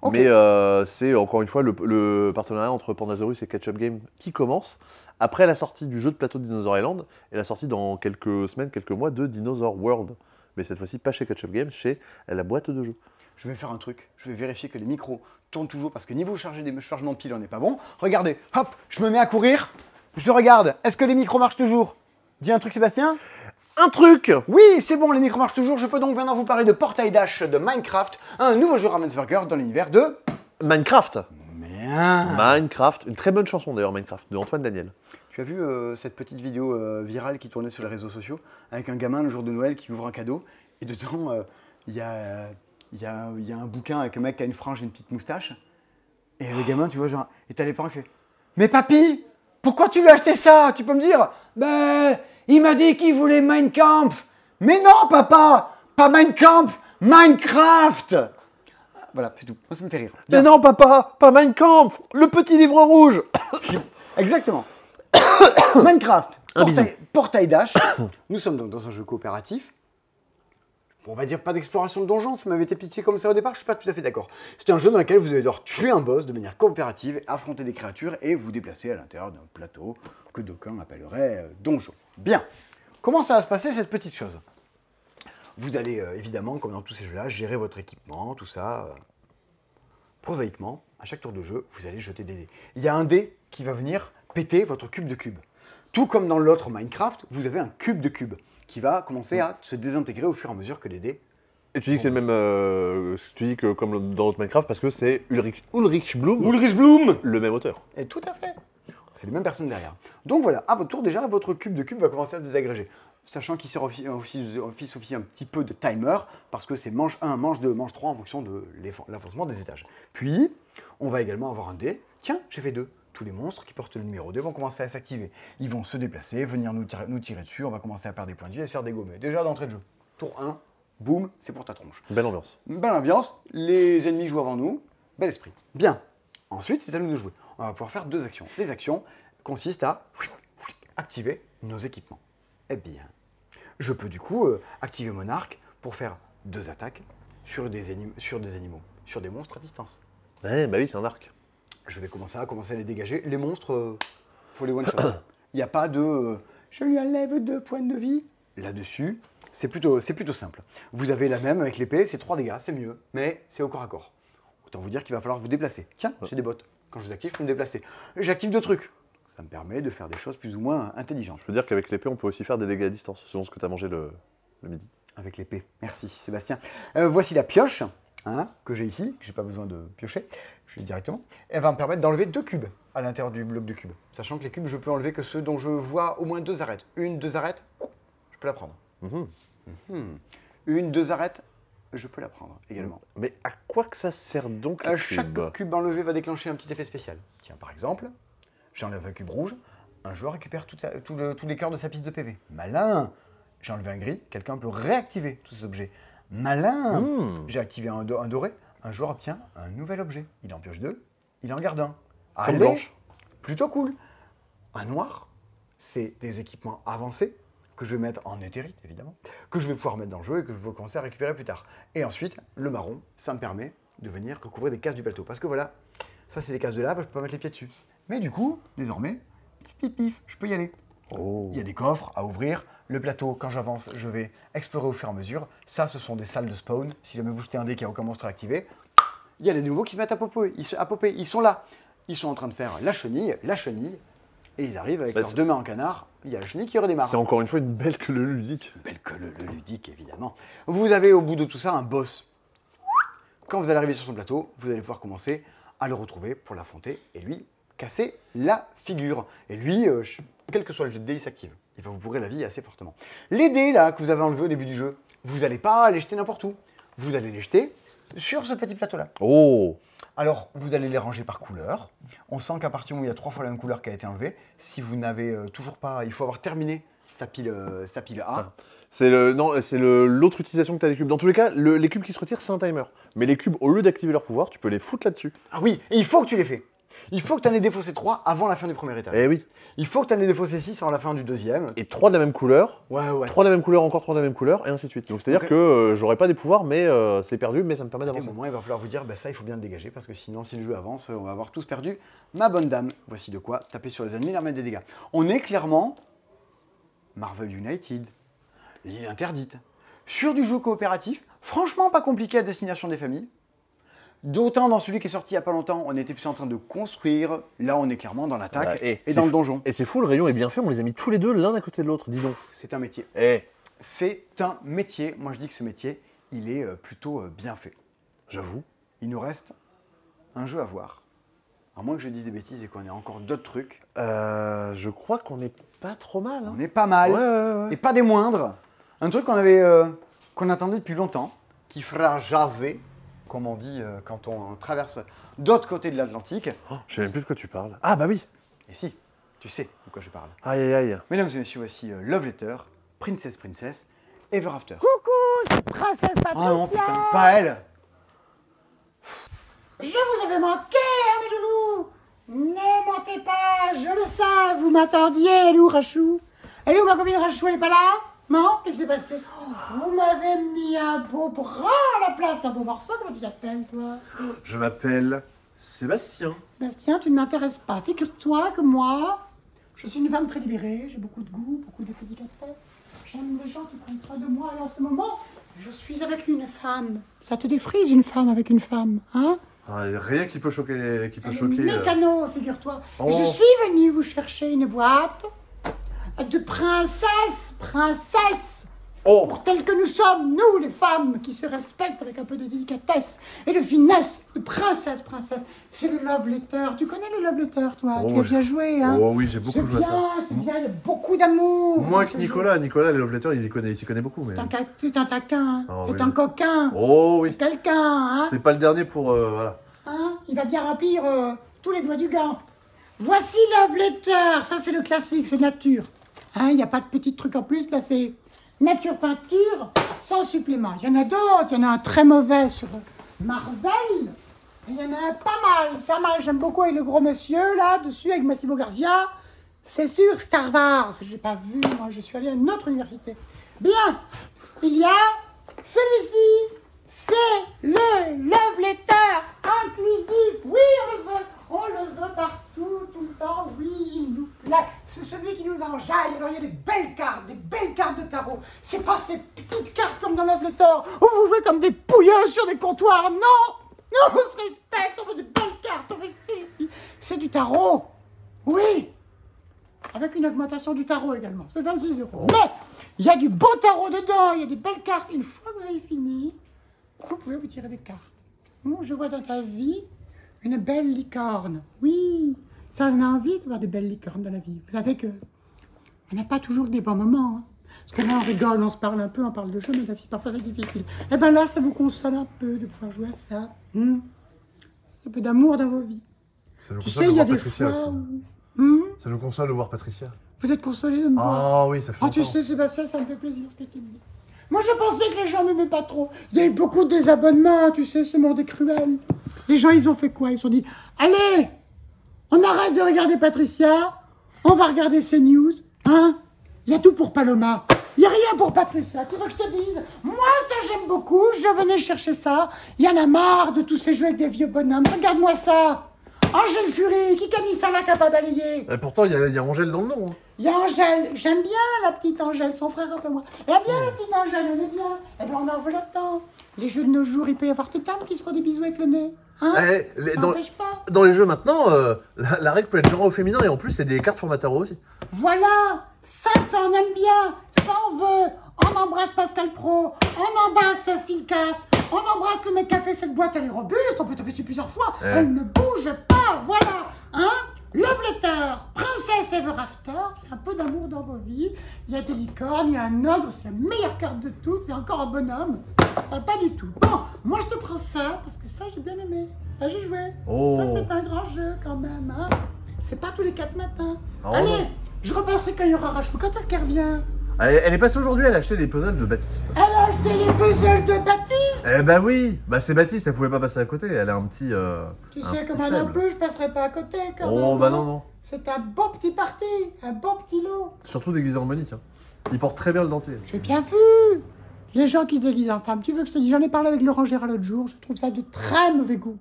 Ok. Mais euh, c'est encore une fois le, le partenariat entre Pandasaurus et Ketchup Game qui commence après la sortie du jeu de plateau de Dinosaur Island et la sortie dans quelques semaines, quelques mois de Dinosaur World. Mais cette fois-ci, pas chez Ketchup Games, chez la boîte de jeux. Je vais faire un truc. Je vais vérifier que les micros tournent toujours parce que niveau chargé des chargement de piles, on n'est pas bon. Regardez, hop, je me mets à courir. Je regarde. Est-ce que les micros marchent toujours? Dis un truc, Sébastien Un truc Oui, c'est bon, les micros marchent toujours. Je peux donc maintenant vous parler de Portail Dash de Minecraft, un nouveau jeu Ravensburger dans l'univers de. Minecraft Bien. Minecraft, une très bonne chanson d'ailleurs, Minecraft, de Antoine Daniel. Tu as vu euh, cette petite vidéo euh, virale qui tournait sur les réseaux sociaux avec un gamin le jour de Noël qui ouvre un cadeau et dedans euh, il y, a, il y, a, il y a un bouquin avec un mec qui a une frange et une petite moustache. Et le gamin, tu vois, genre, et t'as les parents qui fait Mais papy, pourquoi tu lui as acheté ça? Tu peux me dire? Ben, il m'a dit qu'il voulait Mein Kampf. Mais non, papa, pas Mein Kampf, Minecraft. Voilà, c'est tout. Moi, ça me fait rire. Mais non, papa, pas Minecraft, le petit livre rouge [COUGHS] Exactement. [COUGHS] Minecraft, portail, portail Dash. [COUGHS] Nous sommes donc dans un jeu coopératif. On va dire pas d'exploration de donjons, ça m'avait été pitié comme ça au départ, je suis pas tout à fait d'accord. C'est un jeu dans lequel vous allez devoir tuer un boss de manière coopérative, affronter des créatures et vous déplacer à l'intérieur d'un plateau que d'aucuns appelleraient euh, donjon. Bien. Comment ça va se passer cette petite chose? Vous allez euh, évidemment, comme dans tous ces jeux-là, gérer votre équipement, tout ça. euh, prosaïquement, à chaque tour de jeu, vous allez jeter des dés. Il y a un dé qui va venir péter votre cube de cube. Tout comme dans l'autre Minecraft, vous avez un cube de cube qui va commencer à se désintégrer au fur et à mesure que les dés. Et tu dis que c'est le même. euh, tu dis que comme dans l'autre Minecraft, parce que c'est Ulrich, Ulrich Blum, Ulrich Bloom le même auteur. Et tout à fait. C'est les mêmes personnes derrière. Donc voilà, à votre tour déjà, votre cube de cube va commencer à se désagréger. Sachant qu'il sert aussi, aussi, office un petit peu de timer, parce que c'est manche 1, manche 2, manche 3 en fonction de l'avancement des étages. Puis, on va également avoir un dé. Tiens, j'ai fait deux. Tous les monstres qui portent le numéro 2 vont commencer à s'activer. Ils vont se déplacer, venir nous tirer, nous tirer dessus, on va commencer à perdre des points de vie et se faire dégommer. Déjà d'entrée de jeu. Tour 1, boum, c'est pour ta tronche. Belle ambiance. Belle ambiance, les ennemis jouent avant nous, bel esprit. Bien. Ensuite, c'est à nous de jouer. On va pouvoir faire deux actions. Les actions consistent à activer nos équipements. Eh bien, je peux du coup euh, activer mon arc pour faire deux attaques sur des, anim- sur des animaux, sur des monstres à distance. Ouais, bah oui, c'est un arc. Je vais commencer à commencer à les dégager. Les monstres, euh, faut les one-shot. Il n'y a pas de euh, je lui enlève deux points de vie. Là-dessus, c'est plutôt, c'est plutôt simple. Vous avez la même avec l'épée, c'est trois dégâts, c'est mieux, mais c'est au corps à corps. Autant vous dire qu'il va falloir vous déplacer. Tiens, j'ai des bottes. Quand je les active, je peux me déplacer. J'active deux trucs. Ça me permet de faire des choses plus ou moins intelligentes. Je peux dire qu'avec l'épée, on peut aussi faire des dégâts à distance, selon ce que tu as mangé le, le midi. avec l'épée. Merci Sébastien. Euh, voici la pioche hein, que j'ai ici, que j'ai pas besoin de piocher, je l'ai directement. Elle va me permettre d'enlever deux cubes à l'intérieur du bloc de cubes. Sachant que les cubes, je peux enlever que ceux dont je vois au moins deux arêtes. Une, deux arêtes, je peux la prendre. Mhm. Mhm. Une, deux arêtes, je peux la prendre également. Mais à quoi que ça sert donc les chaque cubes? cube enlevé va déclencher un petit effet spécial. Tiens, par exemple, j'enlève un cube rouge, un joueur récupère tout sa- tout le- tous les cœurs de sa piste de PV. Malin J'ai enlevé un gris, quelqu'un peut réactiver tous ces objets. Malin Hmm. J'ai activé un, do- un doré, un joueur obtient un nouvel objet. Il en pioche deux, il en garde un. Allez, blanche. Plutôt cool. Un noir, c'est des équipements avancés que je vais mettre en éthérite, évidemment, que je vais pouvoir mettre dans le jeu et que je vais commencer à récupérer plus tard. Et ensuite, le marron, ça me permet de venir recouvrir des cases du plateau. Parce que voilà, ça c'est les cases de lave, je peux pas mettre les pieds dessus. Mais du coup, désormais, pif pif pif, je peux y aller. Oh. Il y a des coffres à ouvrir. Le plateau, quand j'avance, je vais explorer au fur et à mesure. Ça, ce sont des salles de spawn. Si jamais vous jetez un dé qui a aucun monstre à activer, il y a des nouveaux qui se mettent à popper. Ils, se- à popper. Ils sont là. Ils sont en train de faire la chenille, la chenille, Et ils arrivent avec Bah, leurs deux mains en canard. Il y a le chenille qui redémarre. C'est encore une fois une belle que le ludique. Belle que le, le ludique, évidemment. Vous avez au bout de tout ça un boss. Quand vous allez arriver sur son plateau, vous allez pouvoir commencer à le retrouver pour l'affronter et lui casser la figure. Et lui, euh, quel que soit le jet de dés, il s'active. Il va vous pourrir la vie assez fortement. Les dés là que vous avez enlevés au début du jeu, vous n'allez pas les jeter n'importe où. Vous allez les jeter sur ce petit plateau là. Oh Alors, vous allez les ranger par couleur. On sent qu'à partir du moment où il y a trois fois la même couleur qui a été enlevée, si vous n'avez euh, toujours pas, il faut avoir terminé sa pile, euh, sa pile A. C'est le non, c'est l'autre utilisation que tu as des cubes. Dans tous les cas, le- les cubes qui se retirent, c'est un timer. Mais les cubes, au lieu d'activer leur pouvoir, tu peux les foutre là-dessus. Ah oui, et il faut que tu les fais. Il faut que tu en aies défaussé 3 avant la fin du premier étage. Eh oui. Il faut que tu en aies défaussé 6 avant la fin du deuxième. Et trois de la même couleur, Ouais, ouais. trois de la même couleur, encore trois de la même couleur, et ainsi de suite. Donc c'est-à-dire que euh, j'aurais pas des pouvoirs, mais euh, c'est perdu, mais ça me permet À un d'avancer. moment, il va falloir vous dire, bah ça, il faut bien le dégager, parce que sinon, si le jeu avance, on va avoir tous perdu. Ma bonne dame, voici de quoi taper sur les ennemis, leur mettre des dégâts. On est clairement Marvel United, l'île interdite. Sur du jeu coopératif, franchement pas compliqué à destination des familles. D'autant dans celui qui est sorti il n'y a pas longtemps, on était plus en train de construire. Là, on est clairement dans l'attaque Ouais, et dans le donjon. Et c'est fou, le rayon est bien fait, on les a mis tous les deux l'un à côté de l'autre, dis donc. C'est un métier. Eh, C'est un métier. Moi, je dis que ce métier, il est euh, plutôt euh, bien fait. j'avoue. Il nous reste un jeu à voir. À moins que je dise des bêtises et qu'on ait encore d'autres trucs. Euh, je crois qu'on est pas trop mal. hein. On est pas mal. Ouais, ouais, ouais. Et pas des moindres. Un truc qu'on avait, euh, qu'on attendait depuis longtemps, qui fera jaser, comme on dit euh, quand on traverse d'autre côté de l'Atlantique. Oh, je sais même plus de quoi tu parles. Ah bah oui. Et si, tu sais de quoi je parle. Aïe aïe aïe. Mesdames et messieurs, voici euh, Love Letter, Princess Princess, Ever After. Coucou, c'est Princesse Ah non, Patricia putain, pas elle Je vous avais manqué, hein, mes loulous Ne mentez pas, je le sais, vous m'attendiez, elle est où, Rachou Elle est où ma copine Rachou, elle est pas là? Qu'est-ce qui s'est passé? Oh, Vous m'avez mis un beau bras à la place d'un beau morceau, comment tu t'appelles, toi? Je m'appelle Sébastien. Bastien, tu ne m'intéresses pas. Figure-toi que moi, je suis une femme très libérée, j'ai beaucoup de goût, beaucoup de délicatesse. J'aime les gens qui prennent soin de moi, et en ce moment, je suis avec une femme. Ça te défrise une femme avec une femme, hein? Ah, rien qui peut choquer, qui peut Elle choquer. euh. mécano, figure-toi. Oh. Et je suis venue vous chercher une boîte de princesse, princesse, Oh pour telles que nous sommes, nous les femmes, qui se respectent avec un peu de délicatesse et de finesse, de princesse, princesse. C'est le love letter. Tu connais le love letter, toi Oh, Tu as bien joué, hein Oh oui, j'ai beaucoup C'est joué à bien, ça. c'est bien, il y a beaucoup d'amour. Moins que Nicolas. Nicolas, les love letters, il y connaît, il s'y connaît beaucoup. Mais... T'es un, ca- t'es un taquin. Oh, t'es oui. un coquin, Oh oui. quelqu'un, hein C'est pas le dernier pour. euh, voilà. Hein Il va bien remplir euh, tous les doigts du gant. Voici Love Letter. Ça, c'est le classique, c'est nature. Hein, Il n'y a pas de petits trucs en plus. Là, c'est nature peinture sans supplément. Il y en a d'autres. Il y en a un très mauvais sur Marvel. Il y en a un pas mal. Pas mal. J'aime beaucoup avec le gros monsieur, là, dessus, avec Massimo Garcia. C'est sûr, Star Wars. Je n'ai pas vu, moi. Je suis allé à une autre université. Bien. Il y a celui-ci. C'est le love letter inclusif. Oui, on le veut. On le veut partout, tout le temps. Oui, il nous. C'est celui qui nous enjaille. Alors, il y a des belles cartes, des belles cartes de tarot. C'est pas ces petites cartes comme dans Love où vous jouez comme des pouilleux sur des comptoirs. Non, non, on se respecte. On veut des belles cartes. On veut celui-ci. C'est du tarot. Oui. Avec une augmentation du tarot également. C'est 26 euros. Mais il y a du beau tarot dedans. Il y a des belles cartes. Une fois que vous avez fini, vous pouvez vous tirer des cartes. Oh, je vois dans ta vie une belle licorne. Oui, ça on a envie de voir des belles licornes dans la vie. Vous savez que on n'a pas toujours des bons moments. hein. Parce que là, on rigole, on se parle un peu, on parle de jeux, mais la vie, parfois, c'est difficile. Et bien là, ça vous console un peu de pouvoir jouer à ça. Hmm? Un peu d'amour dans vos vies. Ça nous Tu console sais, de il y a voir Patricia aussi. où... Hmm? Ça nous console de voir Patricia. Vous êtes consolé de me voir Ah oui, ça fait Ah, tu sais, Sébastien, ça me fait plaisir ce que tu me dis. Moi, je pensais que les gens m'aimaient pas trop. Il y a eu beaucoup de désabonnements, tu sais, ce monde est cruel. Les gens, ils ont fait quoi? Ils se sont dit Allez, on arrête de regarder Patricia, on va regarder ces news, hein Il y a tout pour Paloma. Il n'y a rien pour Patricia. Tu veux que je te dise? Moi, ça, j'aime beaucoup. Je venais chercher ça. Il y en a marre de tous ces jeux avec des vieux bonhommes. Regarde-moi ça. Angèle Fury, qui a mis ça là, qui a pas balayé Et pourtant, il y, a- il y a Angèle dans le nom. hein. Il y a Angèle, j'aime bien la petite Angèle, son frère un peu moins. Elle aime bien la petite Angèle, elle est bien. Eh bien, on en veut là-dedans. Les jeux de nos jours, il peut y avoir tes dames qui se font des bisous avec le nez. Hein? Eh, les- Ça dans, n'empêche pas. dans les jeux maintenant, euh, la, la règle peut être genre au féminin et en plus, c'est des cartes format tarot aussi. Voilà, ça, ça on aime bien, ça on veut. On embrasse Pascal Pro, on embrasse Phil Cass, on embrasse le mec qui a fait cette boîte, elle est robuste, on peut taper dessus plusieurs fois, Ouais. elle ne bouge pas, voilà. Hein? Love Letter, Princesse Ever After, c'est un peu d'amour dans vos vies. Il y a des licornes, il y a un ogre, c'est la meilleure carte de toutes, c'est encore un bonhomme. Euh, pas du tout. Bon, moi je te prends ça, parce que ça j'ai bien aimé. Là j'ai joué. Oh. Ça c'est un grand jeu quand même, hein. C'est pas tous les quatre matins. Oh, Allez, je repasserai quand il y aura Rachou. Quand est-ce qu'elle revient? Elle, elle est passée aujourd'hui, elle a acheté les puzzles de Baptiste. Elle a acheté les puzzles de Baptiste Eh bah oui, bah c'est Baptiste, elle pouvait pas passer à côté, elle a un petit. euh, Tu un sais petit que moi non faible. plus, je passerai pas à côté quand Oh même. bah hein. non, non. C'est un beau petit parti, un beau petit lot. Surtout déguisé en Monique. Hein. Il porte très bien le dentier. J'ai bien vu Les gens qui se déguisent en femme. Tu veux que je te dise, j'en ai parlé avec Laurent Gérard l'autre jour, je trouve ça de très mauvais goût.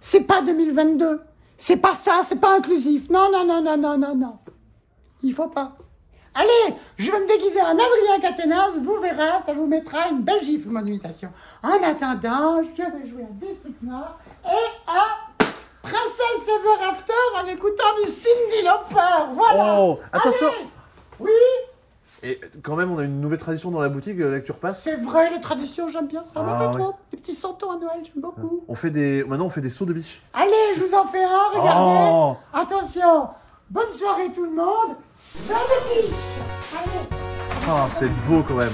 C'est pas 2022. C'est pas ça, c'est pas inclusif. Non, non, non, non, non, non, non. Il faut pas. Allez, je vais me déguiser en Adrien Caténas, vous verrez, ça vous mettra une belle gifle, mon imitation. En attendant, je vais jouer à District Noir et à Princesse Ever After en écoutant du Cindy Lauper. Voilà. Oh, attention Allez. Oui, Et quand même, on a une nouvelle tradition dans la boutique, euh, là que tu repasses. c'est vrai, les traditions, j'aime bien ça. Ah, Ah, oui. trop. Les petits santons à Noël, j'aime beaucoup. On fait des. Maintenant, on fait des sauts de biche. Allez, je vous en fais un, regardez. Oh. Attention, bonne soirée tout le monde. Sur le biche. Allez. Ah, c'est beau quand même.